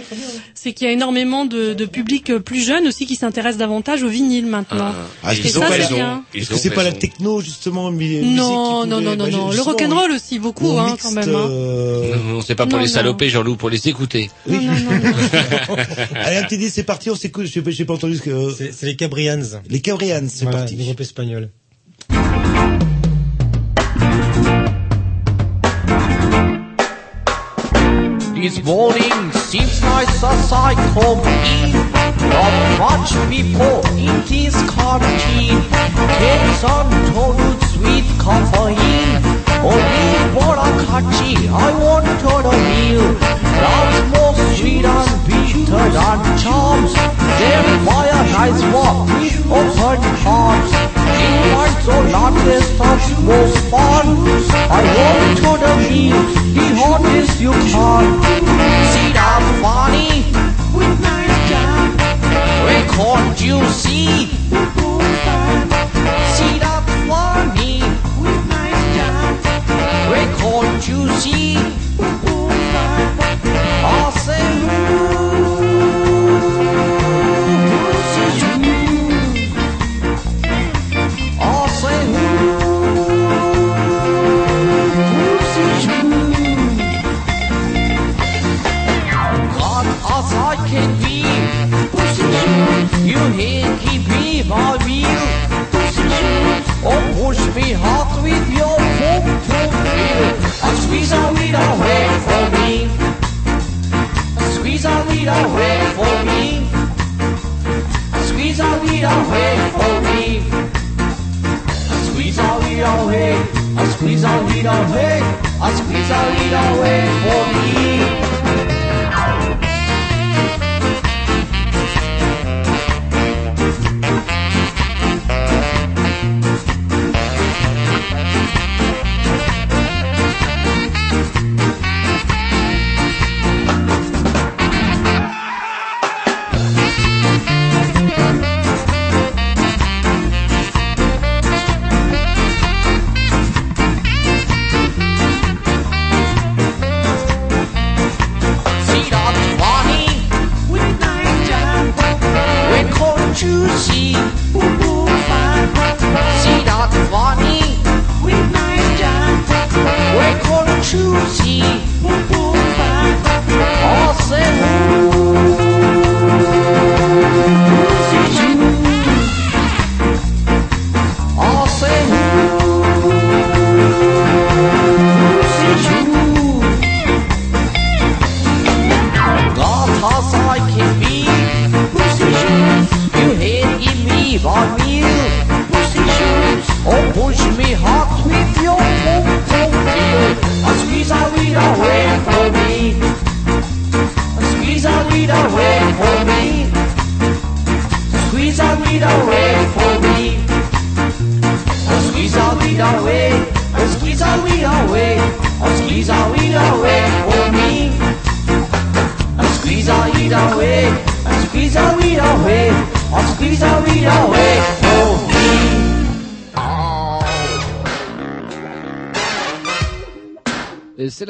c'est qu'il y a énormément de, de public plus jeune aussi qui s'intéresse davantage au vinyle maintenant. Ah, est-ce Et que c'est ça, pas, c'est la... bien. est-ce que c'est pas la techno justement Non, non, non, non, non. Le rock'n'roll aussi beaucoup, hein, quand même. hein. euh, Non, c'est pas pour Non, les saloper, Jean-Loup, pour les écouter. Oui. Allez, un petit disque, c'est parti. On s'écoute. Je j'ai pas entendu ce que. C'est c'est les Cabrians. Les Cabrians, c'est parti. le groupe espagnol. This morning seems nice as I come in. Not much people in this canteen. Cakes on toast, sweet caffeine. Only what I catch I want to the meal. Love's more sweet and bitter than charms. Then buy a nice walk with open arms. Invites or latest touch most fun. I want to the meal, the hottest you can. See that funny? With nice jam. Record you see. See that funny? With nice jam. Record you see.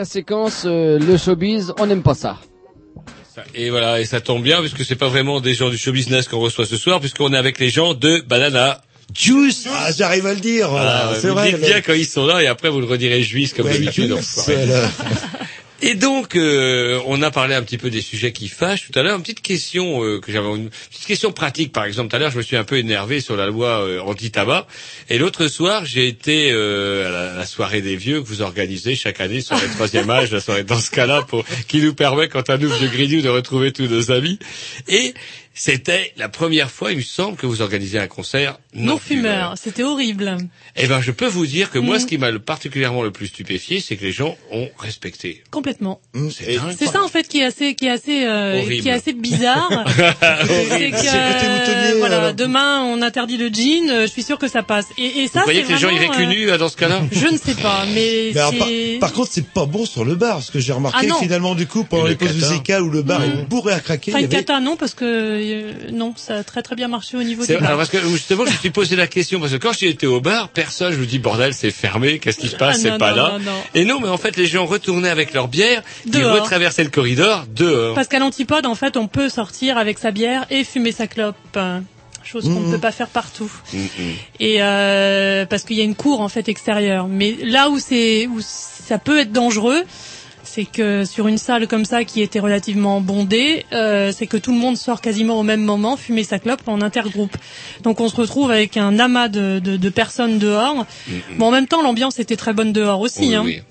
La séquence euh, le showbiz, on n'aime pas ça. Et voilà, et ça tombe bien puisque c'est pas vraiment des gens du show business qu'on reçoit ce soir puisqu'on est avec les gens de Banana Juice. Ah, j'arrive à le dire. Voilà, Ah, c'est vrai. dites bien quand ils sont là et après vous le redirez juice comme Ouais, d'habitude. Et donc, euh, on a parlé un petit peu des sujets qui fâchent tout à l'heure. Une petite question euh, que j'avais, une petite question pratique, par exemple. Tout à l'heure, je me suis un peu énervé sur la loi euh, anti-tabac. Et l'autre soir, j'ai été euh, à la, soirée des vieux que vous organisez chaque année sur le troisième âge, la soirée dans ce cas-là, pour qui nous permet, quant à nous, vieux grignoux, de retrouver tous nos amis. Et c'était la première fois, il me semble, que vous organisez un concert non, Non fumeur, c'était horrible. Eh ben, je peux vous dire que moi, Mm. ce qui m'a le- particulièrement le plus stupéfié, c'est que les gens ont respecté. Complètement. C'est dingue. C'est ça en fait qui est assez, qui est assez, euh, qui est assez bizarre. c'est que voilà, demain on interdit le jean. euh, Je suis sûr que ça passe. Et, et ça, Vous croyez que les gens iraient cul nus euh, euh, dans ce cas-là Je ne sais pas, mais, Mais alors, par, c'est. par contre, c'est pas bon sur le bar, parce que j'ai remarqué Ah finalement du coup pendant les le pauses musicales où le bar Mm. est bourré à craquer, Enfin, il y avait cata, non, parce que euh, non, ça a très très bien marché au niveau bar. parce que justement, je me suis posé la question parce que quand j'ai été au bar, personne, je me dis bordel, c'est fermé, qu'est-ce qui se passe, Ah, c'est pas non, là. non, non. Et non, mais en fait, les gens retournaient avec leur bière, ils Dehors. retraversaient le corridor dehors. Parce qu'à l'antipode, en fait, on peut sortir avec sa bière et fumer sa clope. euh, Chose qu'on ne peut pas faire partout. Et euh, parce qu'il y a une cour en fait extérieure. Mais là où c'est où ça peut être dangereux, c'est que sur une salle comme ça qui était relativement bondée, euh, c'est que tout le monde sort quasiment au même moment, fumer sa clope en intergroupe. Donc on se retrouve avec un amas de, de, de personnes dehors. Bon, en même temps, l'ambiance était très bonne dehors aussi. Oui, hein. oui.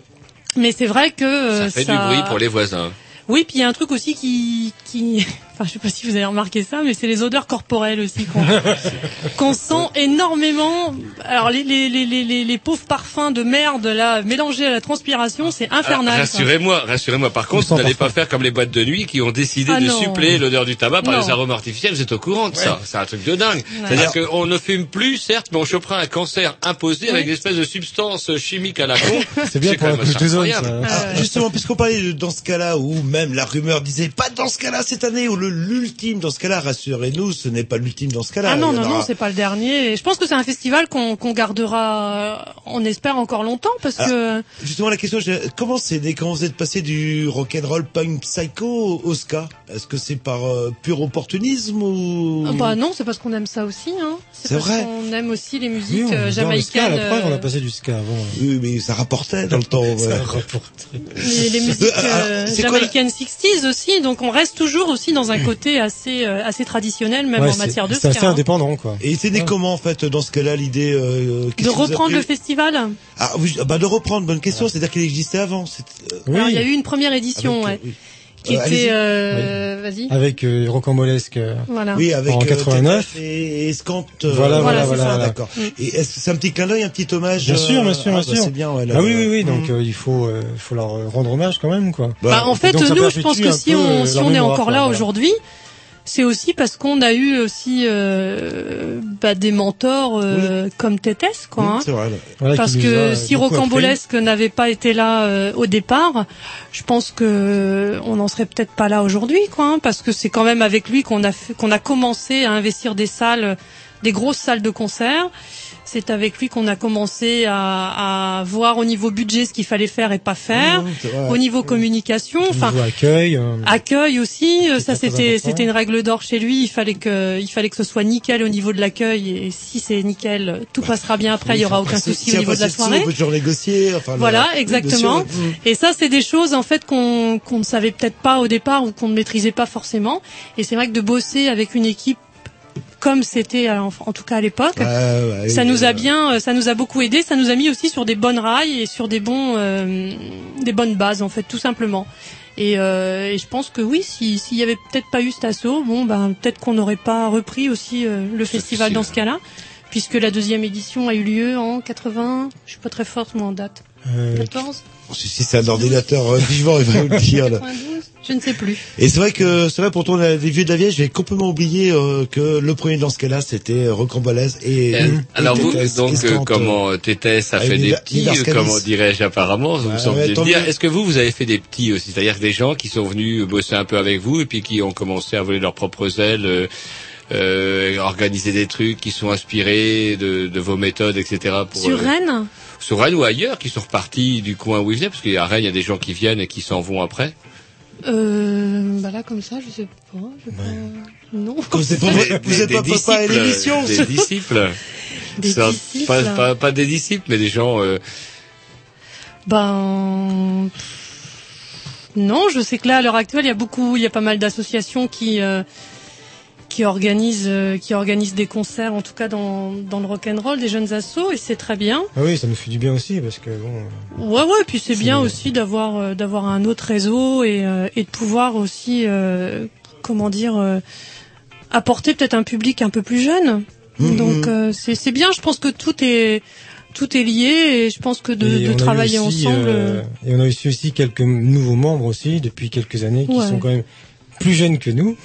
Mais c'est vrai que euh, Ça fait du bruit pour les voisins. oui, puis il y a un truc aussi qui, qui, enfin, je sais pas si vous avez remarqué ça, mais c'est les odeurs corporelles aussi qu'on, qu'on sent énormément. Alors les, les, les, les, les, les pauvres parfums de merde là mélangés à la transpiration, c'est infernal. Ah, ça. rassurez-moi, rassurez-moi. Par contre, vous n'allez pas faire comme les boîtes de nuit qui ont décidé Ah de non. suppléer l'odeur du tabac par Non. les arômes artificiels. Vous êtes au courant de ça C'est un truc de dingue. C'est-à-dire qu'on ne fume plus, certes, mais on chopera un cancer imposé avec des espèces de substances chimiques à la con. C'est bien pour quand la même couche incroyable. Ah, justement, puisqu'on parlait de dans ce cas-là, où même la rumeur disait pas dans ce cas-là cette année, ou le l'ultime dans ce cas-là, rassurez-nous, ce n'est pas l'ultime dans ce cas-là. Ah non, non, non, aura- c'est pas le dernier. Je pense que c'est un festival qu'on qu'on gardera, euh, on espère encore longtemps, parce Ah, que Justement, la question, comment c'est né, comment vous êtes passé du rock'n'roll punk psycho au ska? Est-ce que c'est par euh, pur opportunisme ou? Ah bah non, c'est parce qu'on aime ça aussi. Hein. C'est vrai. qu'on aime aussi les Oui, musiques on euh, le ska, jamaïcaines. la preuve, on a passé du ska avant. Oui, mais ça rapportait dans le temps. ouais. Ça rapportait. les, les musiques euh, jamaïcaines 60s aussi, donc on reste toujours aussi dans un côté assez euh, assez traditionnel, même Ouais, en matière de C'est assez hein. indépendant, quoi. Et c'est né comment en fait dans ce cas-là l'idée euh, De reprendre le festival. Ah oui, ah bah de reprendre, bonne question, c'est-à-dire qu'il existait avant. euh, Alors il y a eu une première édition, Avec, ouais, qui Euh, était, euh, vas-y. Avec euh, Rocambolesque euh, Voilà. Oui, avec en euh, 89. Tétas et Escante. euh, Voilà, voilà, voilà, c'est voilà. D'accord. Et est-ce c'est un petit clin d'œil, un petit hommage Bien sûr, euh, bien sûr, ah, bien bah, sûr. C'est bien, ouais. là, ah oui, oui, oui. Donc euh, il faut, euh, faut leur rendre hommage quand même, quoi. Bah, en fait, nous, je pense que si on, euh, si on est encore là voilà. aujourd'hui, c'est aussi parce qu'on a eu aussi euh, bah, des mentors euh, comme Tétès, quoi. hein. C'est vrai. là. Voilà, qui Parce que si. Rocambolesque n'avait pas été là euh, au départ, je pense que on n'en serait peut-être pas là aujourd'hui, quoi. hein, parce que c'est quand même avec lui qu'on a fait- qu'on a commencé à investir des salles, des grosses salles de concert. C'est avec lui qu'on a commencé à, à voir au niveau budget ce qu'il fallait faire et pas faire, au niveau communication, enfin accueil. euh, accueil aussi. euh, Ça c'était c'était une règle d'or chez lui. Il fallait que il fallait que ce soit nickel au niveau de l'accueil et si c'est nickel, tout passera bien après. Il y aura aucun souci au niveau de la soirée. On peut toujours négocier. Enfin, Voilà, exactement. Mhm. Et ça, c'est des choses en fait qu'on qu'on ne savait peut-être pas au départ ou qu'on ne maîtrisait pas forcément. Et c'est vrai que de bosser avec une équipe comme c'était euh, en, en tout cas à l'époque, Ouais, ouais, ça nous a euh, bien, euh, ça nous a beaucoup aidé. Ça nous a mis aussi sur des bonnes rails et sur des bons, euh, des bonnes bases en fait, tout simplement. Et, euh, et je pense que oui, si- s'il y avait peut-être pas eu cet assaut, bon ben peut-être qu'on n'aurait pas repris aussi euh, le festival dans ce cas-là, puisque la deuxième édition a eu lieu en 80. Je suis pas très forte moi en date. euh, 14 Si, si c'est un ordinateur vivant, il va nous le dire. là. 92 Je ne sais plus. Et c'est vrai que c'est vrai pour tourner des vieux de la vieille, j'ai complètement oublié euh, que le premier dans ce cas-là, c'était euh, Rocambolaise et. Euh, et alors vous, Tétès, donc, euh, comment Tétès a fait des petits, comment dirais-je apparemment, vous semblez dire. Est-ce que vous, vous avez fait des petits aussi C'est-à-dire des gens qui sont venus bosser un peu avec vous et puis qui ont commencé à voler leurs propres ailes, euh, euh, organiser des trucs, qui sont inspirés de, de vos méthodes, etc. Pour, Sur euh, Rennes sur Rennes ou ailleurs, qui sont repartis du coin où ils venaient, parce qu'à Rennes, il y a des gens qui viennent et qui s'en vont après. Euh, Bah là comme ça, je sais pas. Je sais pas. Non. Comme Des- vous êtes des pas papa à l'émission. Des disciples. Des Ça, disciples. Pas, pas, pas des disciples, mais des gens... euh, Ben non, je sais que là à l'heure actuelle, il y a beaucoup, il y a pas mal d'associations qui euh, qui organisent euh, qui organisent des concerts, en tout cas dans dans le rock and roll, des jeunes assos, et c'est très bien. Ah oui, ça nous fait du bien aussi parce que bon. Ouais ouais, puis c'est bien aussi d'avoir euh, d'avoir un autre réseau et euh, et de pouvoir aussi euh, comment dire euh, apporter peut-être un public un peu plus jeune. Mhm. Donc euh, c'est c'est bien, je pense que tout est tout est lié et je pense que de, de travailler aussi, ensemble euh, et on a aussi aussi quelques nouveaux membres aussi depuis quelques années qui Ouais. sont quand même plus jeunes que nous.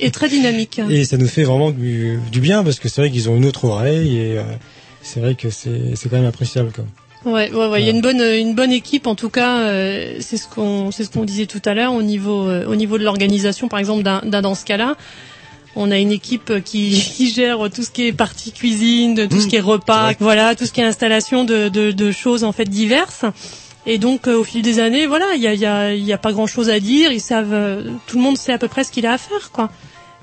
Est très dynamique. Et ça nous fait vraiment du, du bien parce que c'est vrai qu'ils ont une autre oreille et euh, c'est vrai que c'est c'est quand même appréciable quoi. Ouais, ouais, ouais. Il y a une bonne, une bonne équipe en tout cas. euh, c'est ce qu'on, c'est ce qu'on disait tout à l'heure au niveau, euh, au niveau de l'organisation, par exemple, d'un, d'un dans ce cas-là. On a une équipe qui, qui gère tout ce qui est partie cuisine, de tout ce qui est repas, voilà, tout ce qui est installation de, de, de choses en fait diverses. Et donc euh, au fil des années, voilà, il y a, y a, y a pas grand-chose à dire. Ils savent, euh, tout le monde sait à peu près ce qu'il a à faire, quoi.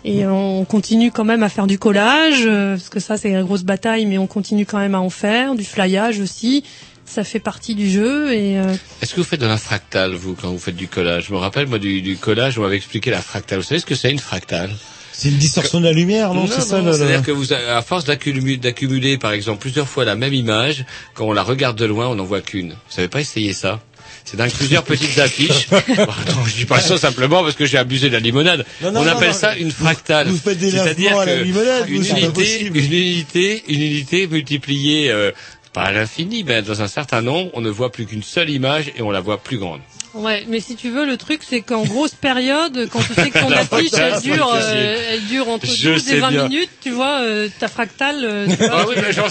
Et on continue quand même à faire du collage, euh, parce que ça c'est la grosse bataille, mais on continue quand même à en faire, du flyage aussi. Ça fait partie du jeu et euh, Est-ce que vous faites de la fractale, vous, quand vous faites du collage? Je me rappelle, moi, du, du collage, on m'avait expliqué la fractale. Vous savez ce que c'est une fractale? C'est une distorsion de la lumière, non, C'est ça, le- C'est-à-dire que vous, à force d'accumuler, d'accumuler, par exemple, plusieurs fois la même image, quand on la regarde de loin, on n'en voit qu'une. Vous savez pas essayer ça? C'est dans plusieurs petites affiches. Pardon, je dis pas ça simplement parce que j'ai abusé de la limonade. Non, non, on non, appelle non, ça une fractale. vous faites des C'est-à-dire lavements à la que limonade, une vous, unité, une unité, une unité multipliée euh, pas à l'infini, mais dans un certain nombre, on ne voit plus qu'une seule image et on la voit plus grande. Ouais. Mais si tu veux, le truc c'est qu'en grosse période, quand tu sais que ton affiche elle dure, c'est euh, elle dure entre Je 12 et sais 20 bien. minutes, tu vois, euh, ta fractale. euh, tu vois, Ah oui, mais genre,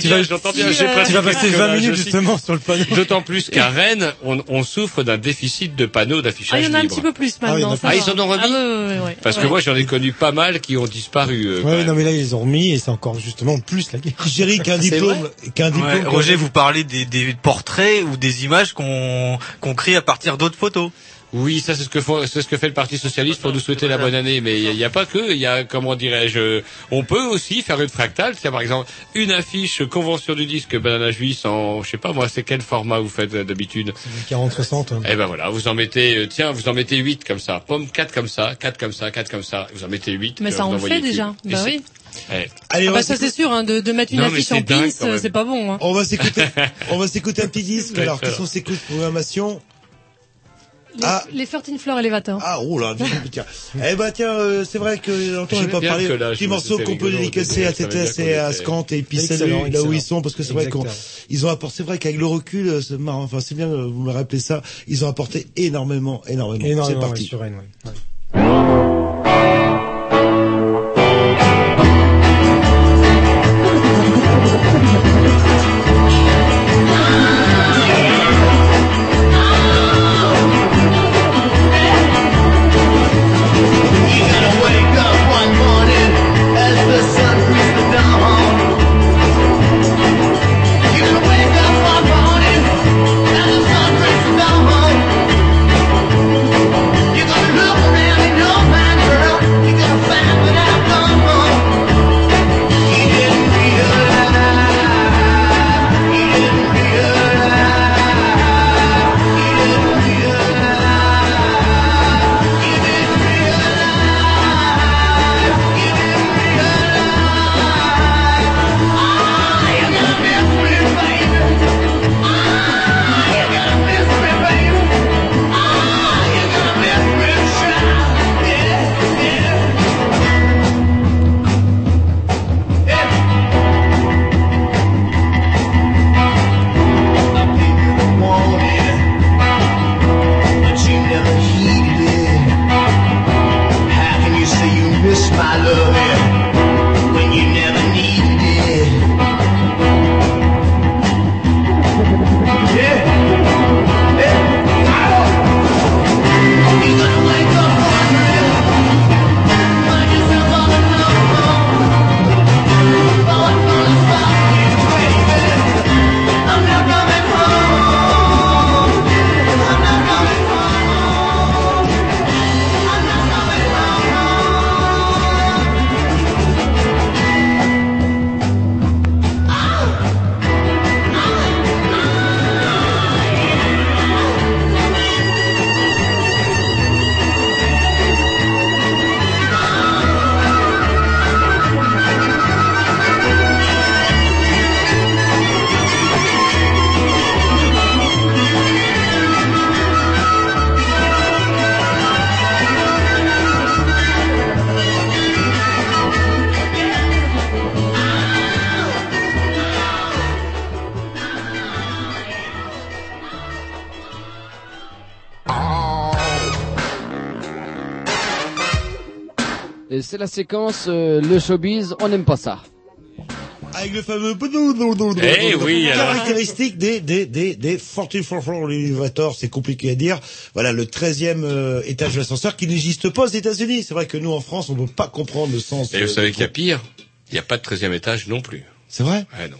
bien, vas- j'entends bien. j'ai pratiqué Tu vas passer le 20 collage minutes justement sur le panneau. D'autant plus qu'à Rennes, on, on souffre d'un déficit de panneaux Ah, d'affichage il y en a un petit peu plus Ah oui, maintenant. Ah, ils en ont remis Ah, ouais, ouais, ouais, Parce que ouais. moi, j'en ai connu pas mal qui ont disparu. euh, Ouais, non mais là ils ont remis et c'est encore justement plus la guerre. Jerry qui a un C'est diplôme, vrai qui a un diplôme. Roger, vous parlez des, des portraits ou des images qu'on qu'on crée à partir d'autres photos. Oui, ça c'est ce que font- c'est ce que fait le Parti socialiste pour nous souhaiter la bonne année. Mais il n'y a, pas que, il y a comment dirais-je, on peut aussi faire une fractale. C'est par exemple une affiche convention du disque Banana Juice en, je sais pas moi, c'est quel format vous faites euh, d'habitude 40-60. hein. Eh ben voilà, vous en mettez, euh, tiens, vous en mettez 8 comme ça, pomme 4 comme ça, 4 comme ça, 4 comme ça, vous en mettez 8. Mais ça on le fait déjà. Bah oui. Eh, Allez, Ah on bah ça c'est sûr, hein, de, de mettre une Non, affiche en pins, euh, c'est pas bon. Hein. On va s'écouter, on va s'écouter un petit disque. Ouais, Alors, alors. qu'est-ce qu'on s'écoute Programmation. Les, Ah. les 13 Floor Elevator. Ah, oh là, tiens. eh ben tiens, euh, c'est vrai que longtemps j'ai pas parlé. Petit morceau qu'on peut dédicacer à TTS et à Scant et puis là où ils sont parce que c'est vrai qu'on Exactement. ils ont apporté. C'est vrai qu'avec le recul, euh, c'est marrant. Enfin, c'est bien, euh, vous me rappelez ça. Ils ont apporté énormément, énormément. C'est ouais, parti. sur Rennes, ouais. Ouais. C'est la séquence euh, le showbiz, on n'aime pas ça. Avec le fameux Eh oui, alors. caractéristique des des des des 44 floor elevator, c'est compliqué à dire. Voilà le 13e euh, étage de l'ascenseur qui n'existe pas aux États-Unis. C'est vrai que nous en France, on peut pas comprendre le sens. Et euh, vous savez du qu'il y a pire Il n'y a pas de 13e étage non plus. C'est vrai? Ouais, non.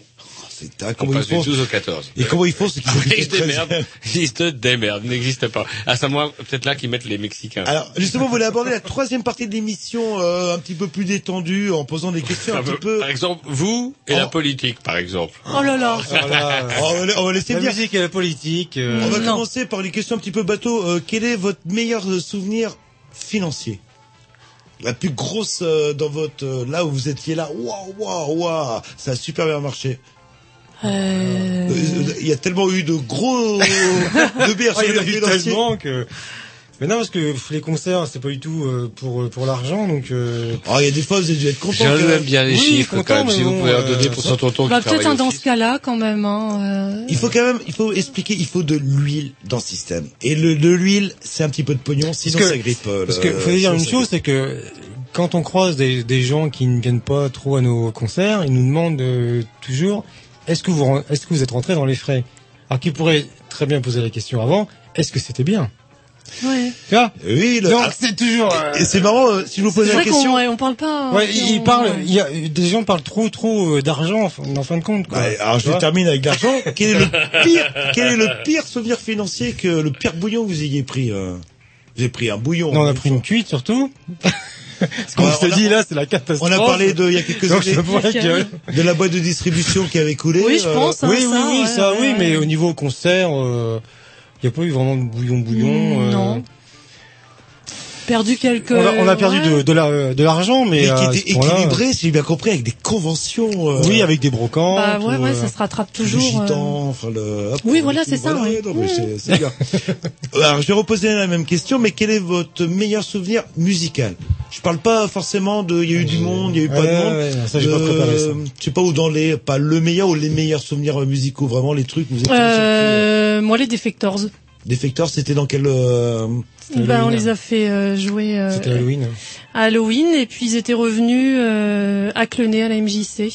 Comment ils font 12 au 14. Et comment ils font c'est qu'ils habitent Ils se 13e. démerdent. Ils se démerdent. N'existe pas. Ah, ça, moi, peut-être là qu'ils mettent les Mexicains. Alors justement, vous voulez aborder la troisième partie de l'émission euh, un petit peu plus détendue en posant des questions un Ah, petit peu. Par exemple, vous et la politique, par exemple. Oh là là. Oh, on va- on va laisser la dire. musique et la politique. euh, On va Non. commencer par les questions un petit peu bateau. Euh, quel est votre meilleur souvenir financier? La plus grosse euh, dans votre euh, là où vous étiez là. Waouh waouh waouh, ça a super bien marché. Euh, Euh, Il y a tellement eu de gros de bières Ah, sur les eu financiers. tellement que. Mais non, parce que les concerts, c'est pas du tout euh, pour pour l'argent, donc. euh, Oh, il y a des fois vous avez dû être content. J'aime bien les Oui, chiffres, content, quand même. Si vous bon, pouvez en euh, donner pour son tonton bah, peut-être dans ce cas-là quand même. Hein, euh. Il faut quand même, il faut expliquer, il faut de l'huile dans le système. Et le, de l'huile, c'est un petit peu de pognon, sinon que- ça grippe. euh, Parce que faut dire une chose, grippe. c'est que quand on croise des, des gens qui ne viennent pas trop à nos concerts, ils nous demandent euh, toujours est-ce que vous ren- est-ce que vous êtes rentré dans les frais? Alors qu'ils pourraient très bien poser la question avant est-ce que c'était bien? Ouais. Tu vois? Oui, le- Donc ah, c'est toujours. euh, Et c'est marrant, euh, si je vous pose C'est la question. ouais, on parle pas. Ouais, hein, ils on- parlent. Il y a des gens parlent trop trop euh, d'argent en fin- en fin de compte. Quoi. Ouais, alors je termine avec l'argent. quel est le pire, quel est le pire souvenir financier que le pire bouillon que vous ayez pris euh... Vous avez pris un bouillon. Non, on a pris une cuite surtout. Ce qu'on se on a- dit là, c'est la catastrophe. On a parlé de, il y a quelques années, que- de la boîte de distribution qui avait coulé. Oui, je euh, pense. hein, oui, oui, ça, oui, ouais, ça, ouais, oui, ouais. mais au niveau concert, il n'y a pas eu vraiment de bouillon, bouillon. Mm, euh, non. Perdu quelques. On a, on a perdu ouais. de, de la- de l'argent, mais, qui ce était équilibré, si j'ai bien compris, avec des conventions. euh, Oui, avec des brocantes. Bah ouais, ou, ouais, euh, ça se rattrape le toujours. euh, gitan, enfin le. hop, Oui, voilà, c'est ça, ouais. non, mais c'est- c'est bien. Alors, je vais reposer la même question, mais quel est votre meilleur souvenir musical? Je parle pas forcément de, il y a eu du monde, il y a eu pas Ouais, de monde. ouais, ouais, ça, j'ai pas Euh, préparé ça. Je sais pas où dans les, pas le meilleur ou les meilleurs souvenirs musicaux, vraiment les trucs. Vous êtes Euh, moi, les Defectors. Defectors, c'était dans quel euh, Ben, on les a fait euh, jouer euh, Halloween. à Halloween et puis ils étaient revenus euh, à Clenay à la MJC.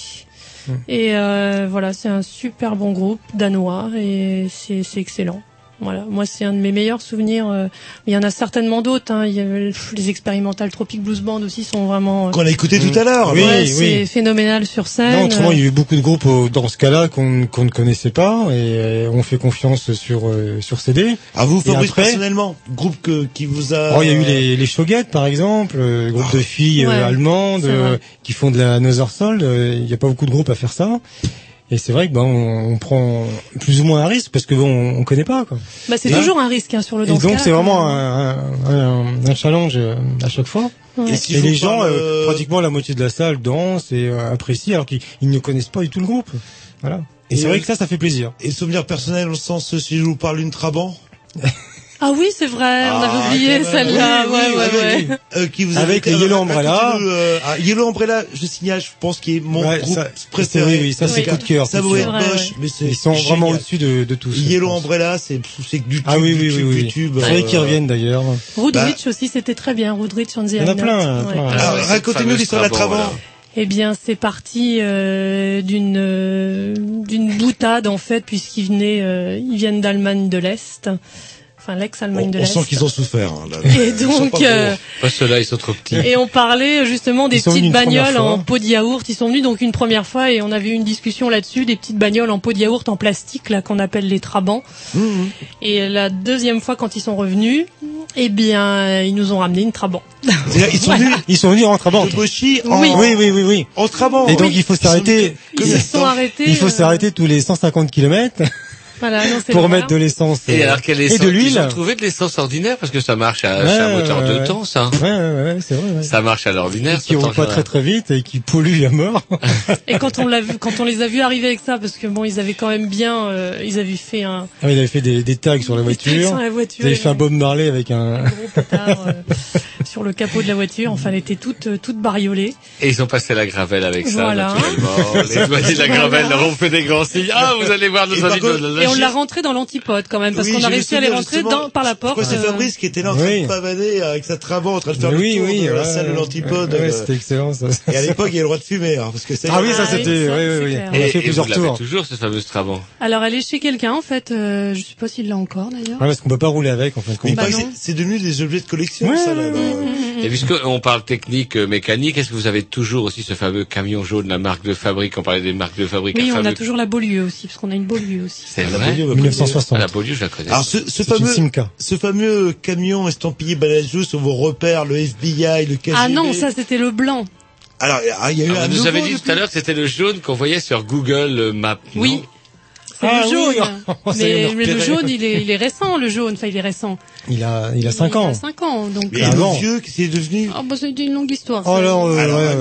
Hmm. Et euh, voilà, c'est un super bon groupe danois et c'est c'est excellent. Voilà, moi c'est un de mes meilleurs souvenirs. euh, Il y en a certainement d'autres. Hein. Il y a, les expérimentales Tropic Blues Band aussi sont vraiment. euh, qu'on a écouté tout à l'heure Oui, ouais, oui. c'est phénoménal sur scène. Non, autrement, il y a eu beaucoup de groupes euh, dans ce cas-là qu'on ne connaissait pas et euh, on fait confiance sur euh, sur CD. À vous, Fabrice, après- personnellement, groupe que, qui vous a. Oh, il y a eu les, les Shoguettes, par exemple, euh, groupe de filles euh, Ouais, allemandes euh, qui font de la Soul. euh, Il n'y a pas beaucoup de groupes à faire ça. Et c'est vrai que ben on, on prend plus ou moins un risque parce que bon, on, on connaît pas quoi. Bah, c'est Et- toujours un risque hein, sur le Et dans ce donc c'est vraiment un, un, un- challenge euh, à chaque fois. Ouais. Et Et, si les gens, euh, euh, pratiquement la moitié de la salle danse et euh, apprécie alors qu'ils ils ne connaissent pas du tout le groupe. Voilà. Et, Et c'est euh, vrai que ça, ça fait plaisir. Et souvenir personnel au sens, si je vous parle d'une Trabant Ah oui, c'est vrai, on avait oublié quand même. celle-là. Oui, ouais, oui, ouais, avec, ouais. euh, qui vous Avec les Yellow euh, Umbrella. euh, ah, Yellow Umbrella, je signale, je pense qu'il est mon Ouais, groupe ça- préféré. c'est- oui, oui, ça, c'est coup de cœur, Ça être vrai, moche, ouais. mais c'est Ils sont vraiment au-dessus de, de tous. Yellow. Umbrella, c'est c'est que du tube, Ah oui, du oui, tube, oui, du oui. tube. C'est vrai euh, qu'ils reviennent d'ailleurs. Roodrich aussi, c'était très bien. Roodrich on the Il y en a plein, Ouais. plein. Alors, Ouais, cette racontez-nous fameuse l'histoire de la là. Eh bien, c'est parti euh, d'une euh, d'une boutade en fait, puisqu'ils venaient, euh, ils viennent d'Allemagne de l'Est, enfin l'ex-Allemagne On, de on l'Est. sent qu'ils ont souffert. hein, là. Et Ils sont donc, euh, Pas ceux-là, ils sont trop petits. et on parlait justement des sont petites bagnoles en pot de yaourt. Ils sont venus donc une première fois et on avait eu une discussion là-dessus, des petites bagnoles en pot de yaourt en plastique là qu'on appelle les trabants. Mhm. Et la deuxième fois quand ils sont revenus, eh bien, ils nous ont ramené une trabant. Ils sont venus Ils sont venus en trabant. en, Oui. Oui, oui, oui, oui. en Trabant. Et donc il faut s'arrêter. Ils se sont arrêtés. Il faut euh, s'arrêter tous les 150 kilomètres Voilà, non, c'est pour mettre de l'essence Et euh, alors quelle et de Ils l'huile. ont trouvé de l'essence ordinaire parce que ça marche à, Ouais, moteur ouais, de ouais. temps, ça. Ouais, ouais, ouais, c'est vrai. Ouais. Ça marche à l'ordinaire. qui ça, roulent pas très très vite et qui polluent à mort. Et quand on l'a vu, quand on les a vus arriver avec ça, parce que bon, ils avaient quand même bien, euh, ils avaient fait un Ah, il avait fait des, des tags sur la des tags voiture. sur la voiture, Il avait et fait un Bob Marley avec un. gros pétard euh, sur le capot de la voiture. Enfin, elle était toute euh, toute bariolée. Et ils ont passé la gravelle avec ça, Voilà. naturellement. Les douaniers de la gravelle leur ont fait des grands signes. Ah, vous allez voir nos amis on l'a rentré dans l'antipode quand même, parce Oui, qu'on a réussi à les rentrer dans, par la porte. c'est euh, Fabrice qui était là en train Oui. de pavaner avec sa Trabant en train de faire oui, le tour oui, de la salle de l'antipode. Ouais, euh, c'était excellent ça. Et à l'époque, il y avait le droit de fumer, hein, parce que ça y est, Ah oui, ça oui, c'était. Oui, oui, oui. On a fait et plusieurs tours. toujours, cette fameuse Trabant. Alors, elle est chez quelqu'un en fait. euh, je sais pas s'il l'a encore d'ailleurs. Ouais, parce qu'on peut pas rouler avec en compte. Bah c'est- devenu des objets de collection, ça, là. Et puisqu'on parle technique, euh, mécanique, est-ce que vous avez toujours aussi ce fameux camion jaune, la marque de fabrique, on parlait des marques de fabrique. Oui, on a toujours la Beaulieu aussi, parce qu'on a une Beaulieu aussi. C'est La vrai. Beaulieu, bah, 1960. Ah, la Beaulieu, je la connais. Alors, ce, fameux, Simca. ce fameux camion estampillé Banajou sur vos repères, le FBI, le KGB. Ah non, ça c'était le blanc. Alors, ah, il y a eu un vous avez dit depuis- tout à l'heure que c'était le jaune qu'on voyait sur Google euh, Maps. Oui. Ah le jaune. oui. Est, mais, le jaune, il est, il est récent, le jaune. Enfin, il est récent. Il a, il a 5 Il ans. a 5 ans, donc. Mais Ah, le vieux, qu'est-ce qu'il est devenu? Ah bah c'est une longue histoire. Oh ça. là, euh, Alors, euh,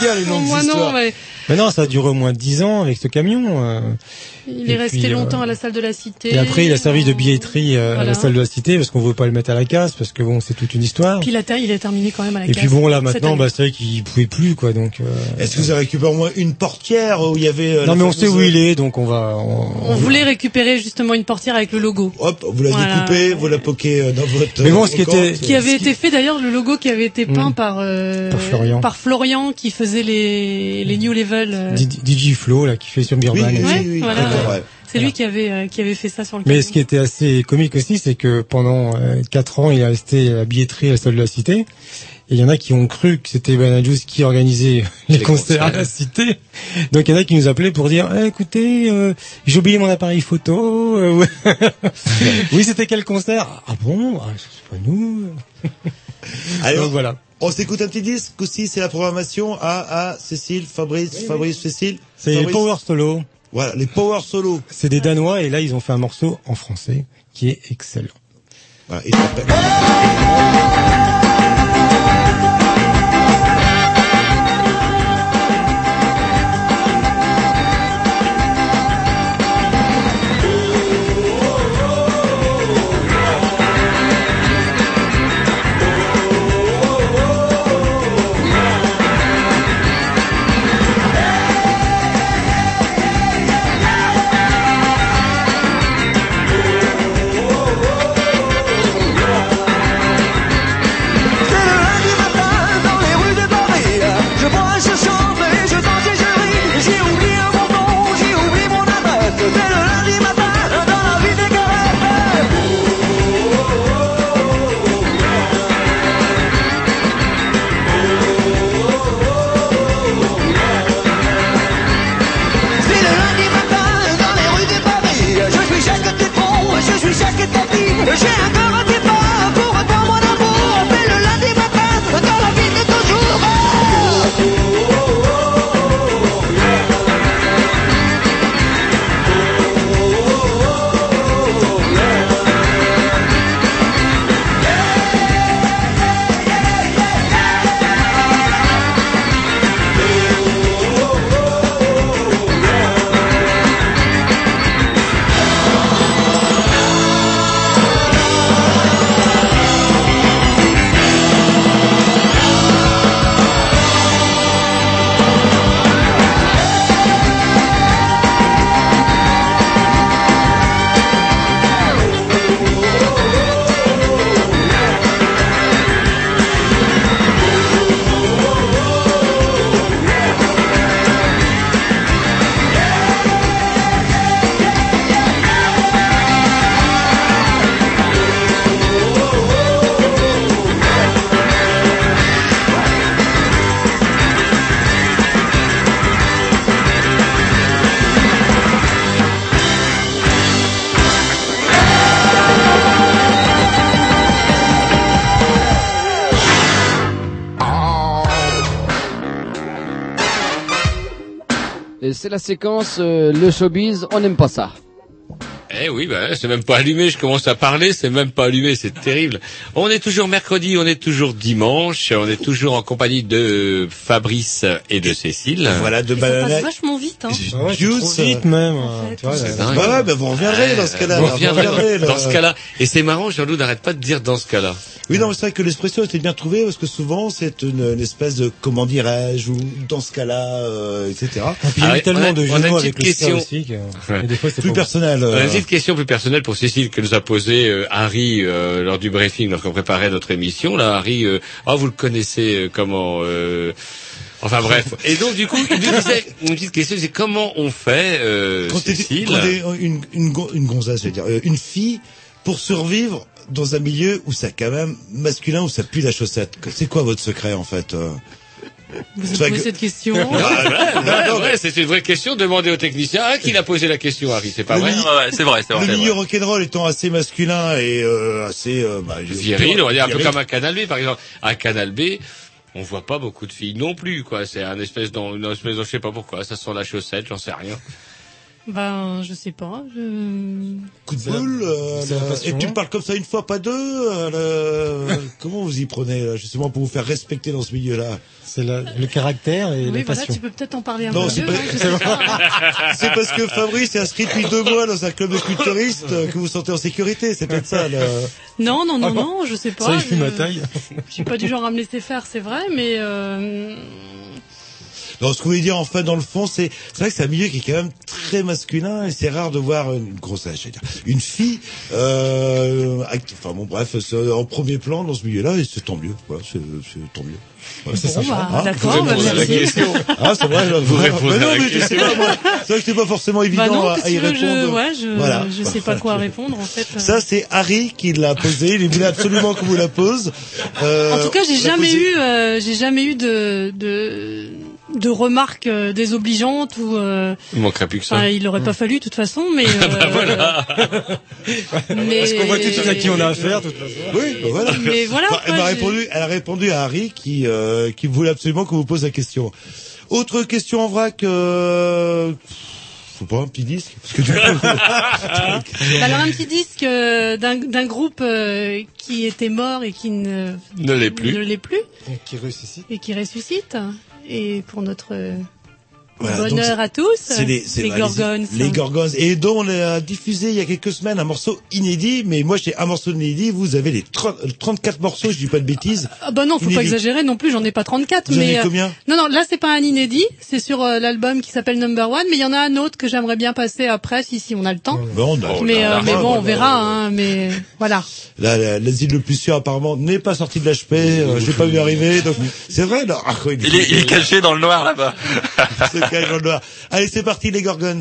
dire les longues moi histoires. non, mais Mais non, ça a duré au moins 10 ans avec ce camion. euh. il Et est resté puis, euh, longtemps à la salle de la cité. Et après, il a servi de billetterie euh, à la salle de la cité parce qu'on veut pas le mettre à la casse parce que bon, c'est toute une histoire. Puis il a, ter- il a terminé quand même à la Et puis case bon, là maintenant, bah, c'est vrai qu'il pouvait plus quoi. Donc. euh, Est-ce que vous avez récupéré au moins une portière où il y avait... euh, Non, la mais on sait où il est, donc on va. On, voulait récupérer justement une portière avec le logo. Hop, vous la Voilà. découpez, vous la poquez euh, dans votre... Mais bon, ce qui était- Qui avait été fait d'ailleurs, le logo qui avait été peint Mm. par, euh, Par Florian. par Florian qui faisait les, les New Level. euh, DJ Flo là qui fait sur Oui, Birman. oui, oui, oui, voilà. C'est lui qui avait, euh, qui avait fait ça sur le Mais camion. ce qui était assez comique aussi, c'est que pendant euh, quatre ans, il est resté à la billetterie à la salle de la cité. Et il y en a qui ont cru que c'était Banajous qui organisait les, Les concerts à la cité. Donc il y en a qui nous appelaient pour dire Eh, écoutez, euh, j'ai oublié mon appareil photo. euh, oui, c'était quel concert? Ah bon? Ah, C'est pas nous. Alors, Donc voilà. on s'écoute un petit disque aussi, c'est la programmation à, à Cécile, Fabrice, Fabrice, Cécile. C'est Fabrice. Power Solo. Voilà, les Power Solo. C'est des Danois et là ils ont fait un morceau en français qui est excellent. Voilà, c'est la séquence euh, le showbiz, on n'aime pas ça. Eh oui, bah, c'est même pas allumé, je commence à parler, c'est même pas allumé, c'est terrible. On est toujours mercredi, on est toujours dimanche, on est toujours en compagnie de Fabrice et de Cécile. Voilà, de Ça passe banana. vachement vite, hein. Juice. vite même. tu vois, dingue. Bah ouais, bah vous reviendrez dans ce cas-là. Vous reviendrez dans, ce cas-là. Et c'est marrant, Jean-Loup n'arrête pas de dire dans ce cas-là. Oui, non, mais c'est vrai que l'expression était bien trouvée parce que souvent c'est une, une espèce de comment dirais-je ou dans ce cas-là, euh, etc. Et puis il y Ah a ouais, eu tellement de jeux avec le aussi que Ouais. et des fois c'est Plus pas- personnel. Euh. Une petite question plus personnelle pour Cécile que nous a posée euh, Harry euh, lors du briefing, lorsqu'on préparait notre émission. Là, Harry, euh, ah, vous le connaissez euh, comment euh, Enfin bref. Et donc du coup, il nous disait une petite question, c'est comment on fait, euh, quand Cécile quand une, une, une gonzasse, je veux dire, euh, une fille pour survivre dans un milieu où ça quand même masculin où ça pue la chaussette. C'est quoi votre secret en fait Vous C'est avez posé que- cette question. Ah, c'est une vraie question. Demandez au technicien ah, qui l'a posé la question, Harry. C'est pas Le vrai mi- Ouais, ouais, c'est vrai, c'est vrai. Le milieu rock'n'roll étant assez masculin et euh, assez euh, bah, Viril, on va dire un peu comme un Canal B, par exemple. Un Canal B, on voit pas beaucoup de filles non plus, quoi. C'est un espèce d'en, une espèce je sais pas pourquoi. Ça sent la chaussette, j'en sais rien. Ben, je sais pas. Je... Coup de boule. euh, la et tu me parles comme ça une fois, pas deux. euh, le- Comment vous y prenez là, justement pour vous faire respecter dans ce milieu-là? C'est la- le caractère et Oui, la voilà, passion. tu peux peut-être en parler un Non, peu c'est pas- hein. C'est parce que Fabrice est inscrit depuis deux mois dans un club de culturistes euh, que vous vous sentez en sécurité. C'est peut-être ça. Là. Non, non, non, Ah non, je sais pas. Ça, il je... ma taille. Je suis pas du genre à me laisser faire, c'est vrai, mais euh... Non, ce que vous voulez dire en fait dans le fond, c'est c'est vrai que c'est un milieu qui est quand même très masculin et c'est rare de voir une grosse, je veux dire, une fille. Euh, act- enfin bon, bref, c'est en premier plan dans ce milieu-là et c'est tant mieux. Voilà, c'est c'est tant mieux. Ouais, c'est bon, bah, Hein d'accord, Vous bah, à la question. Ah, c'est vrai. Vous répondez Mais non, à la mais je sais question. pas, moi. C'est vrai que c'est pas forcément évident Bah non, à, y répondre. je, ouais, je, Voilà. je sais pas quoi répondre en fait. Ça, c'est Harry qui l'a posé. Il voulait absolument qu'on vous la pose. Euh, En tout cas, j'ai l'a jamais posé- eu, euh, j'ai jamais eu de de, de remarques euh, désobligeantes ou. Euh, Il manquerait plus que ça. enfin, il aurait pas fallu de toute façon, mais. Bah euh, voilà. mais Parce qu'on voit tout de suite à qui on a affaire, de toute façon? Oui, bah voilà. Mais voilà, Bah, elle quoi, j'ai- répondu, elle a répondu à Harry qui, euh, qui voulait absolument qu'on vous pose la question. Autre question en vrac, euh, faut pas un petit disque, parce que Bah, alors un petit disque euh, d'un d'un groupe euh, qui était mort et qui ne Ne l'est plus. ne l'est plus Qui ressuscite. et qui ressuscite. Et pour notre Voilà, bonheur à tous, c'est les, c'est- les bah, Gorgones. Les Gorgones. Et dont on a diffusé il y a quelques semaines un morceau inédit, mais moi j'ai un morceau inédit, vous avez les 30 34 morceaux, je dis pas de bêtises. Ah bah non, faut pas exagérer non plus, j'en ai pas 34. Vous en mais avez euh, combien? Non, non, là c'est pas un inédit, c'est sur euh, l'album qui s'appelle Number One, mais il y en a un autre que j'aimerais bien passer après, si si on a le temps. Bon, on a- mais euh, mais bon, on verra, hein, mais voilà. Là, la- l'asile le plus sûr apparemment n'est pas sorti de l'HP, euh, j'ai pas vu arriver, donc c'est vrai, non. Ah, oui, Il est, il est caché dans le noir là-bas. Allez, c'est parti les Gorgons.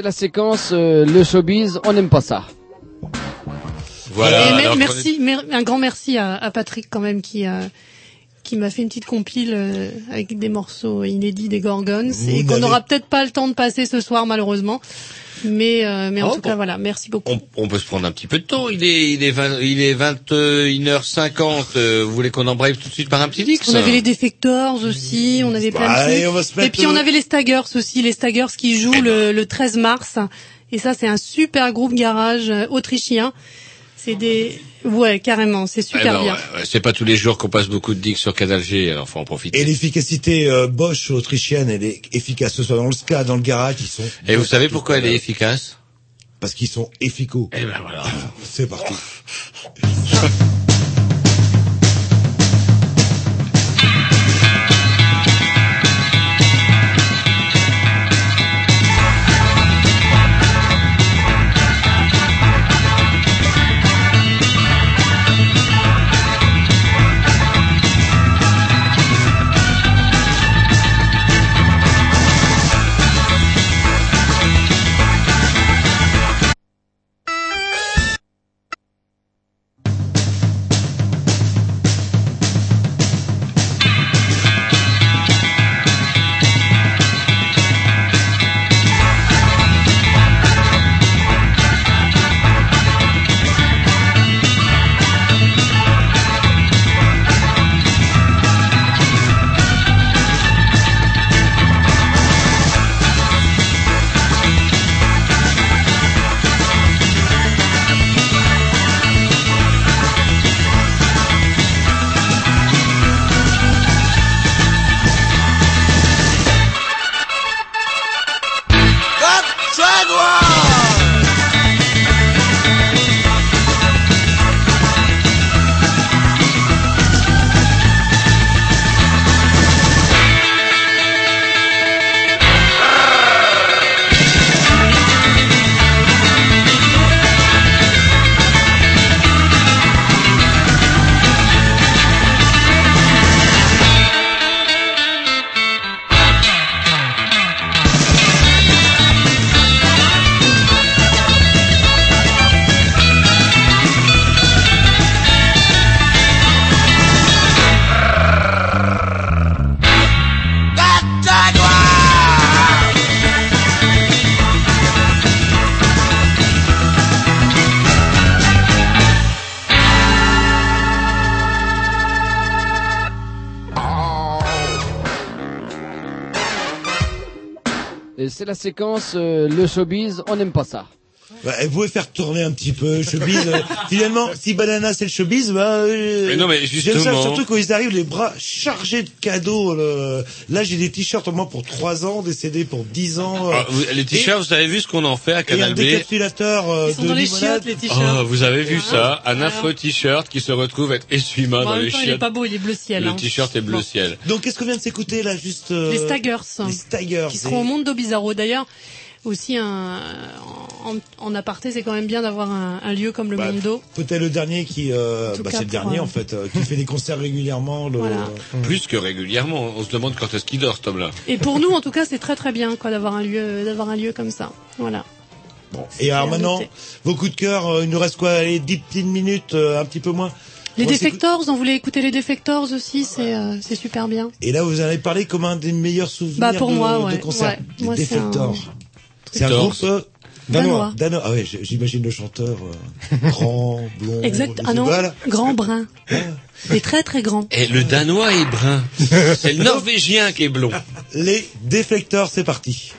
C'est la séquence euh, le showbiz, on n'aime pas ça. Voilà. Et merci, mer- un grand merci à, à Patrick quand même qui a qui m'a fait une petite compile euh, avec des morceaux inédits des Gorgons Vous et qu'on n'aura peut-être pas le temps de passer ce soir malheureusement. Mais euh, mais en Oh, tout cas voilà, merci beaucoup. On, on peut se prendre un petit peu de temps. Il est, il est, 20, il est 21h50. Euh, vous voulez qu'on embraye tout de suite par un petit Dix On avait les Defectors aussi, on avait plein de Allez, trucs. on va se Et puis on avait les Staggers aussi, les Staggers qui jouent le, le 13 mars. Et ça c'est un super groupe garage euh, autrichien. C'est des ouais carrément, c'est super Eh ben, bien. ouais, ouais, C'est pas tous les jours qu'on passe beaucoup de Dix sur Canal G, alors faut en profiter. Et l'efficacité euh, Bosch autrichienne, elle est efficace, que ce soit dans le ska, dans le garage, ils sont... Et vous savez pourquoi elle est efficace? Parce qu'ils sont efficaces. Eh ben voilà. C'est parti. la séquence euh, le showbiz, on n'aime pas ça. Bah, vous pouvez faire tourner un petit peu, showbiz. euh, finalement, si Banana c'est le showbiz, bah, euh, Mais non, mais j'aime ça, justement- surtout quand ils arrivent les bras chargés de cadeaux. le- Là, j'ai des t-shirts au moins pour 3 ans, des CD pour 10 ans. euh, Ah, vous- les t-shirts, vous avez vu ce qu'on en fait à et, et un Canal B? décapsulateur euh, Ils sont de dans les chiottes les t-shirts. Oh, vous avez vu ça? Un affreux t-shirt qui se retrouve être essuie-main Bon, dans même les temps, il est chiottes. pas beau, il est bleu ciel. Le hein. t-shirt est bleu Bon. ciel. Donc, qu'est-ce qu'on vient de s'écouter là, juste euh, Les Staggers. Les Staggers. Qui seront au Mondo Bizarro. D'ailleurs, aussi un, en, en aparté, c'est quand même bien d'avoir un, un lieu comme le Bah, Mondo. Peut-être le dernier qui, euh, bah, c'est le dernier euh, en fait, euh, qui fait des concerts régulièrement. Le... Voilà. Plus que régulièrement. On se demande quand est-ce qu'il dort, cet homme-là. Et pour nous, en tout cas, c'est très très bien quoi d'avoir un lieu, d'avoir un lieu comme ça. Voilà. Et alors maintenant, vos coups de cœur, euh, il nous reste quoi, allez, 10 petites minutes, euh, un petit peu moins. Les On Defectors, on voulait écouter les Defectors aussi, c'est euh, c'est super bien. Et là, vous en avez parlé comme un des meilleurs souvenirs Bah, pour de, moi, de ouais, concert. ouais. Les Moi, c'est Defectors. un- C'est un Defectors. groupe euh, Danois. Danois. Ah ouais, j- j'imagine le chanteur euh, grand, blond. Exact. Ah non, Voilà. grand brun. Et très très grand. Et le danois est brun. C'est le norvégien qui est blond. Les Defectors, c'est parti.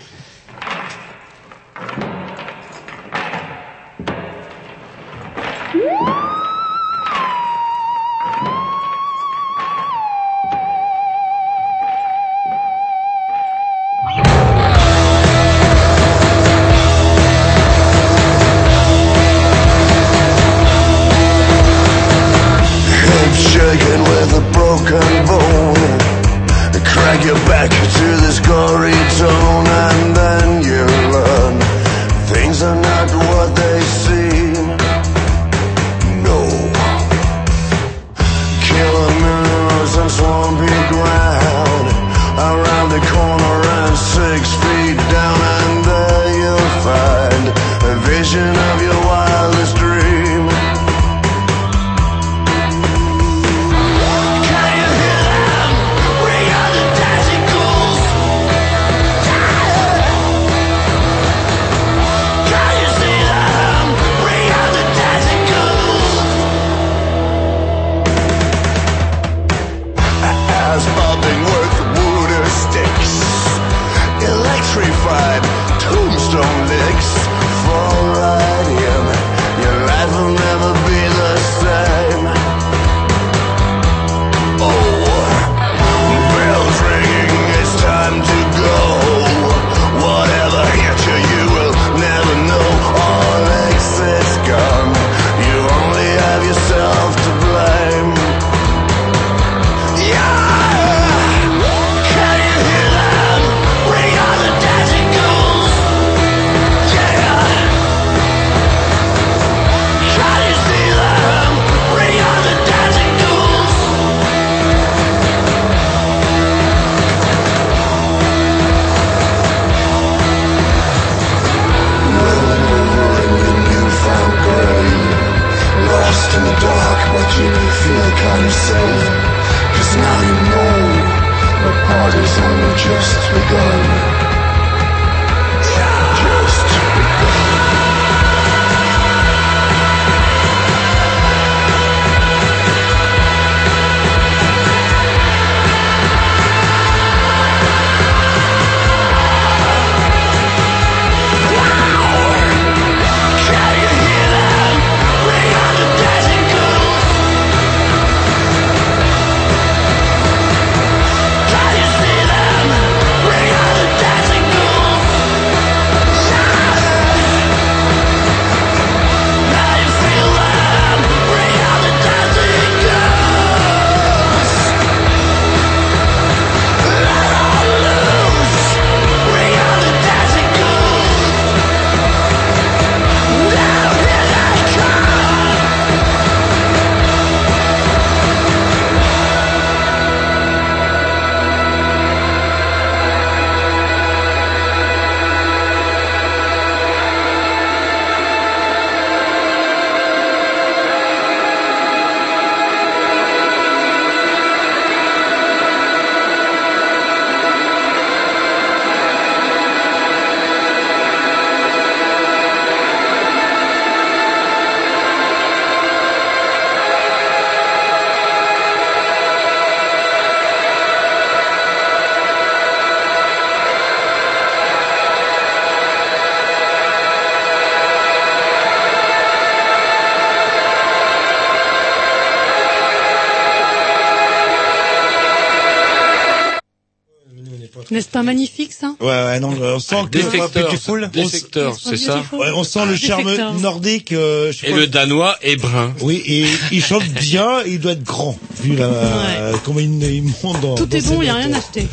Magnifique ça Ouais, ouais, non, on sent que Défecteur, Beautiful, défecteur, c'est ça Ouais, on sent le charme Défecteur. nordique. euh, je Et le danois est brun. Oui, et il chante bien, il doit être grand, vu la, euh, comment il, il monte dans Tout dans est bon, il n'y a rien à acheter.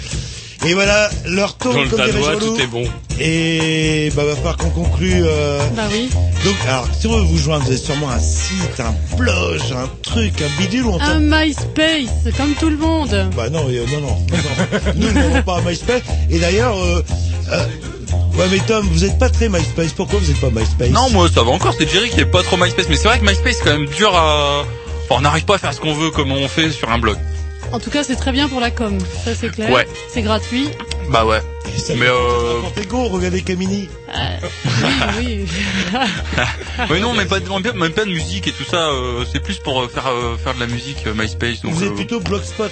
Et voilà, leur tour Dans le comme dirait danois, tout est bon. Et bah va falloir qu'on conclue. Euh... Bah oui. Donc, alors, si on veut vous joindre, vous avez sûrement un site, un blog, un truc, un bidule on Un MySpace, comme tout le monde. Bah non, euh, non, non, non. Nous, nous n'avons pas un MySpace. Et d'ailleurs, euh, euh, ouais, mais Tom, vous êtes pas très MySpace. Pourquoi vous êtes pas MySpace? Non, moi ça va encore, c'est Jerry qui est pas trop MySpace, mais c'est vrai que MySpace c'est quand même dur à... Enfin, on n'arrive pas à faire ce qu'on veut comme on fait sur un blog. En tout cas, c'est très bien pour la com. Ça, c'est clair. Ouais. C'est gratuit. Bah ouais. Mais euh... Go, regardez Camini. oui. mais non, mais pas, de- même pas de musique et tout ça, euh, c'est plus pour euh, faire, euh, faire de la musique euh, MySpace. Donc, Vous êtes euh, plutôt Blogspot.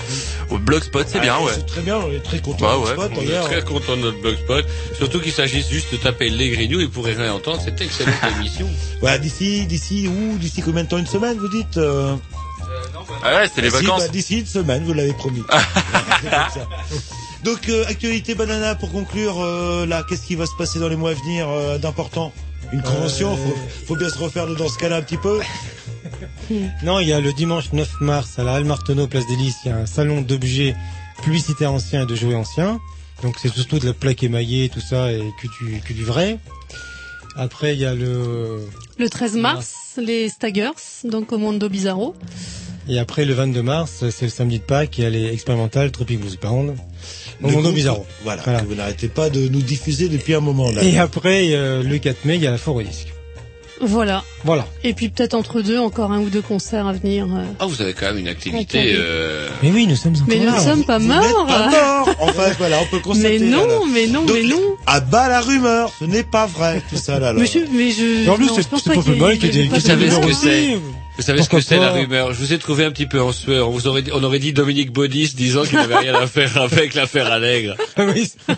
au Blogspot, c'est bien, Ah, ouais. C'est très bien, on est très content Bah de ouais. Blogspot On est très content de notre blogspot. Surtout qu'il s'agisse juste de taper les grignoux, ils pourraient rien entendre cette excellente émission. Voilà, d'ici, d'ici, où, d'ici combien de temps Une semaine, vous dites euh... Ah ouais, c'est les Si, vacances. bah, D'ici une semaine, vous l'avez promis. Donc, euh, actualité banana pour conclure. euh, là, qu'est-ce qui va se passer dans les mois à venir euh, d'important? Une convention faut, faut bien se refaire dans ce cas-là un petit peu. Non, il y a le dimanche 9 mars à la Halle Marteneau, place des Lys, il y a un salon d'objets publicitaires anciens et de jouets anciens. Donc c'est surtout de la plaque émaillée, tout ça, et que du, que du vrai. Après, il y a le... Le 13 mars, les Staggers, donc au Mondo Bizarro. Et après, le 22 mars, c'est le samedi de Pâques, il y a les expérimentales Tropic Blues Band. Au Mondo Bizarro. Voilà, que vous n'arrêtez pas de nous diffuser depuis un moment là. Et après, euh, le 4 mai, il y a la Fort au disque. Voilà. Voilà. Et puis peut-être entre deux, encore un ou deux concerts à venir. euh. Ah, vous avez quand même une activité... Euh... Mais oui, nous sommes encore Mais nous ne sommes pas Vous morts. n'êtes pas mort Enfin, voilà, on peut constater. Mais non, là, là. mais non, Donc, mais non. À bas la rumeur, ce n'est pas vrai, tout ça là. là. Mais je, mais je. En plus, c'est- pas qu'il plus mal y ait- qu'il y ait des- Vous savez ce que c'est la rumeur Je vous ai trouvé un petit peu en sueur. On vous aurait dit, on aurait dit Dominique Baudis disant qu'il n'avait rien à faire avec l'affaire Allègre. oui.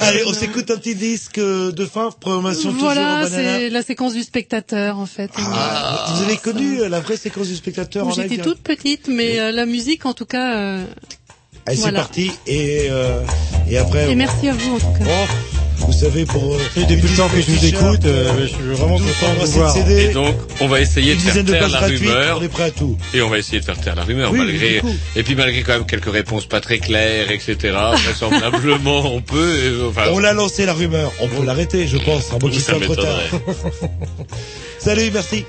Allez, on s'écoute un petit disque de fin, programmation toujours Voilà, banana. c'est la séquence du spectateur en fait. Ah, vous avez connu euh, la vraie séquence du spectateur en J'étais toute petite, mais euh, la musique en tout cas. euh, Allez, c'est parti et euh, et après. Et merci à vous en tout cas. Oh, vous savez pour. euh, depuis le temps que je vous écoute, t-shirts, euh, je suis vraiment content de vous voir. CD, Et donc, on va essayer de faire de taire la rumeur. on est prêt à tout. Et on va essayer de faire taire la rumeur, Oui, malgré, et puis malgré quand même quelques réponses pas très claires, etc. Vraisemblablement, on peut, et, enfin, On l'a lancé la rumeur, on peut l'arrêter, je pense, à moins qu'il soit trop tard. Salut, merci.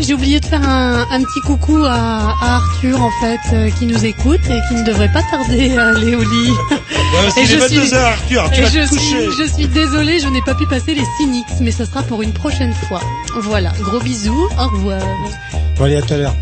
J'ai oublié de faire un, un petit coucou à, à Arthur en fait euh, qui nous écoute et qui ne devrait pas tarder à aller au lit. c'est Et les je suis- 22 heures, Arthur, tu et vas te je coucher. suis, je suis désolée, je n'ai pas pu passer les cynics, mais ça sera pour une prochaine fois. Voilà, gros bisous, au revoir. Bon, allez, à tout à l'heure.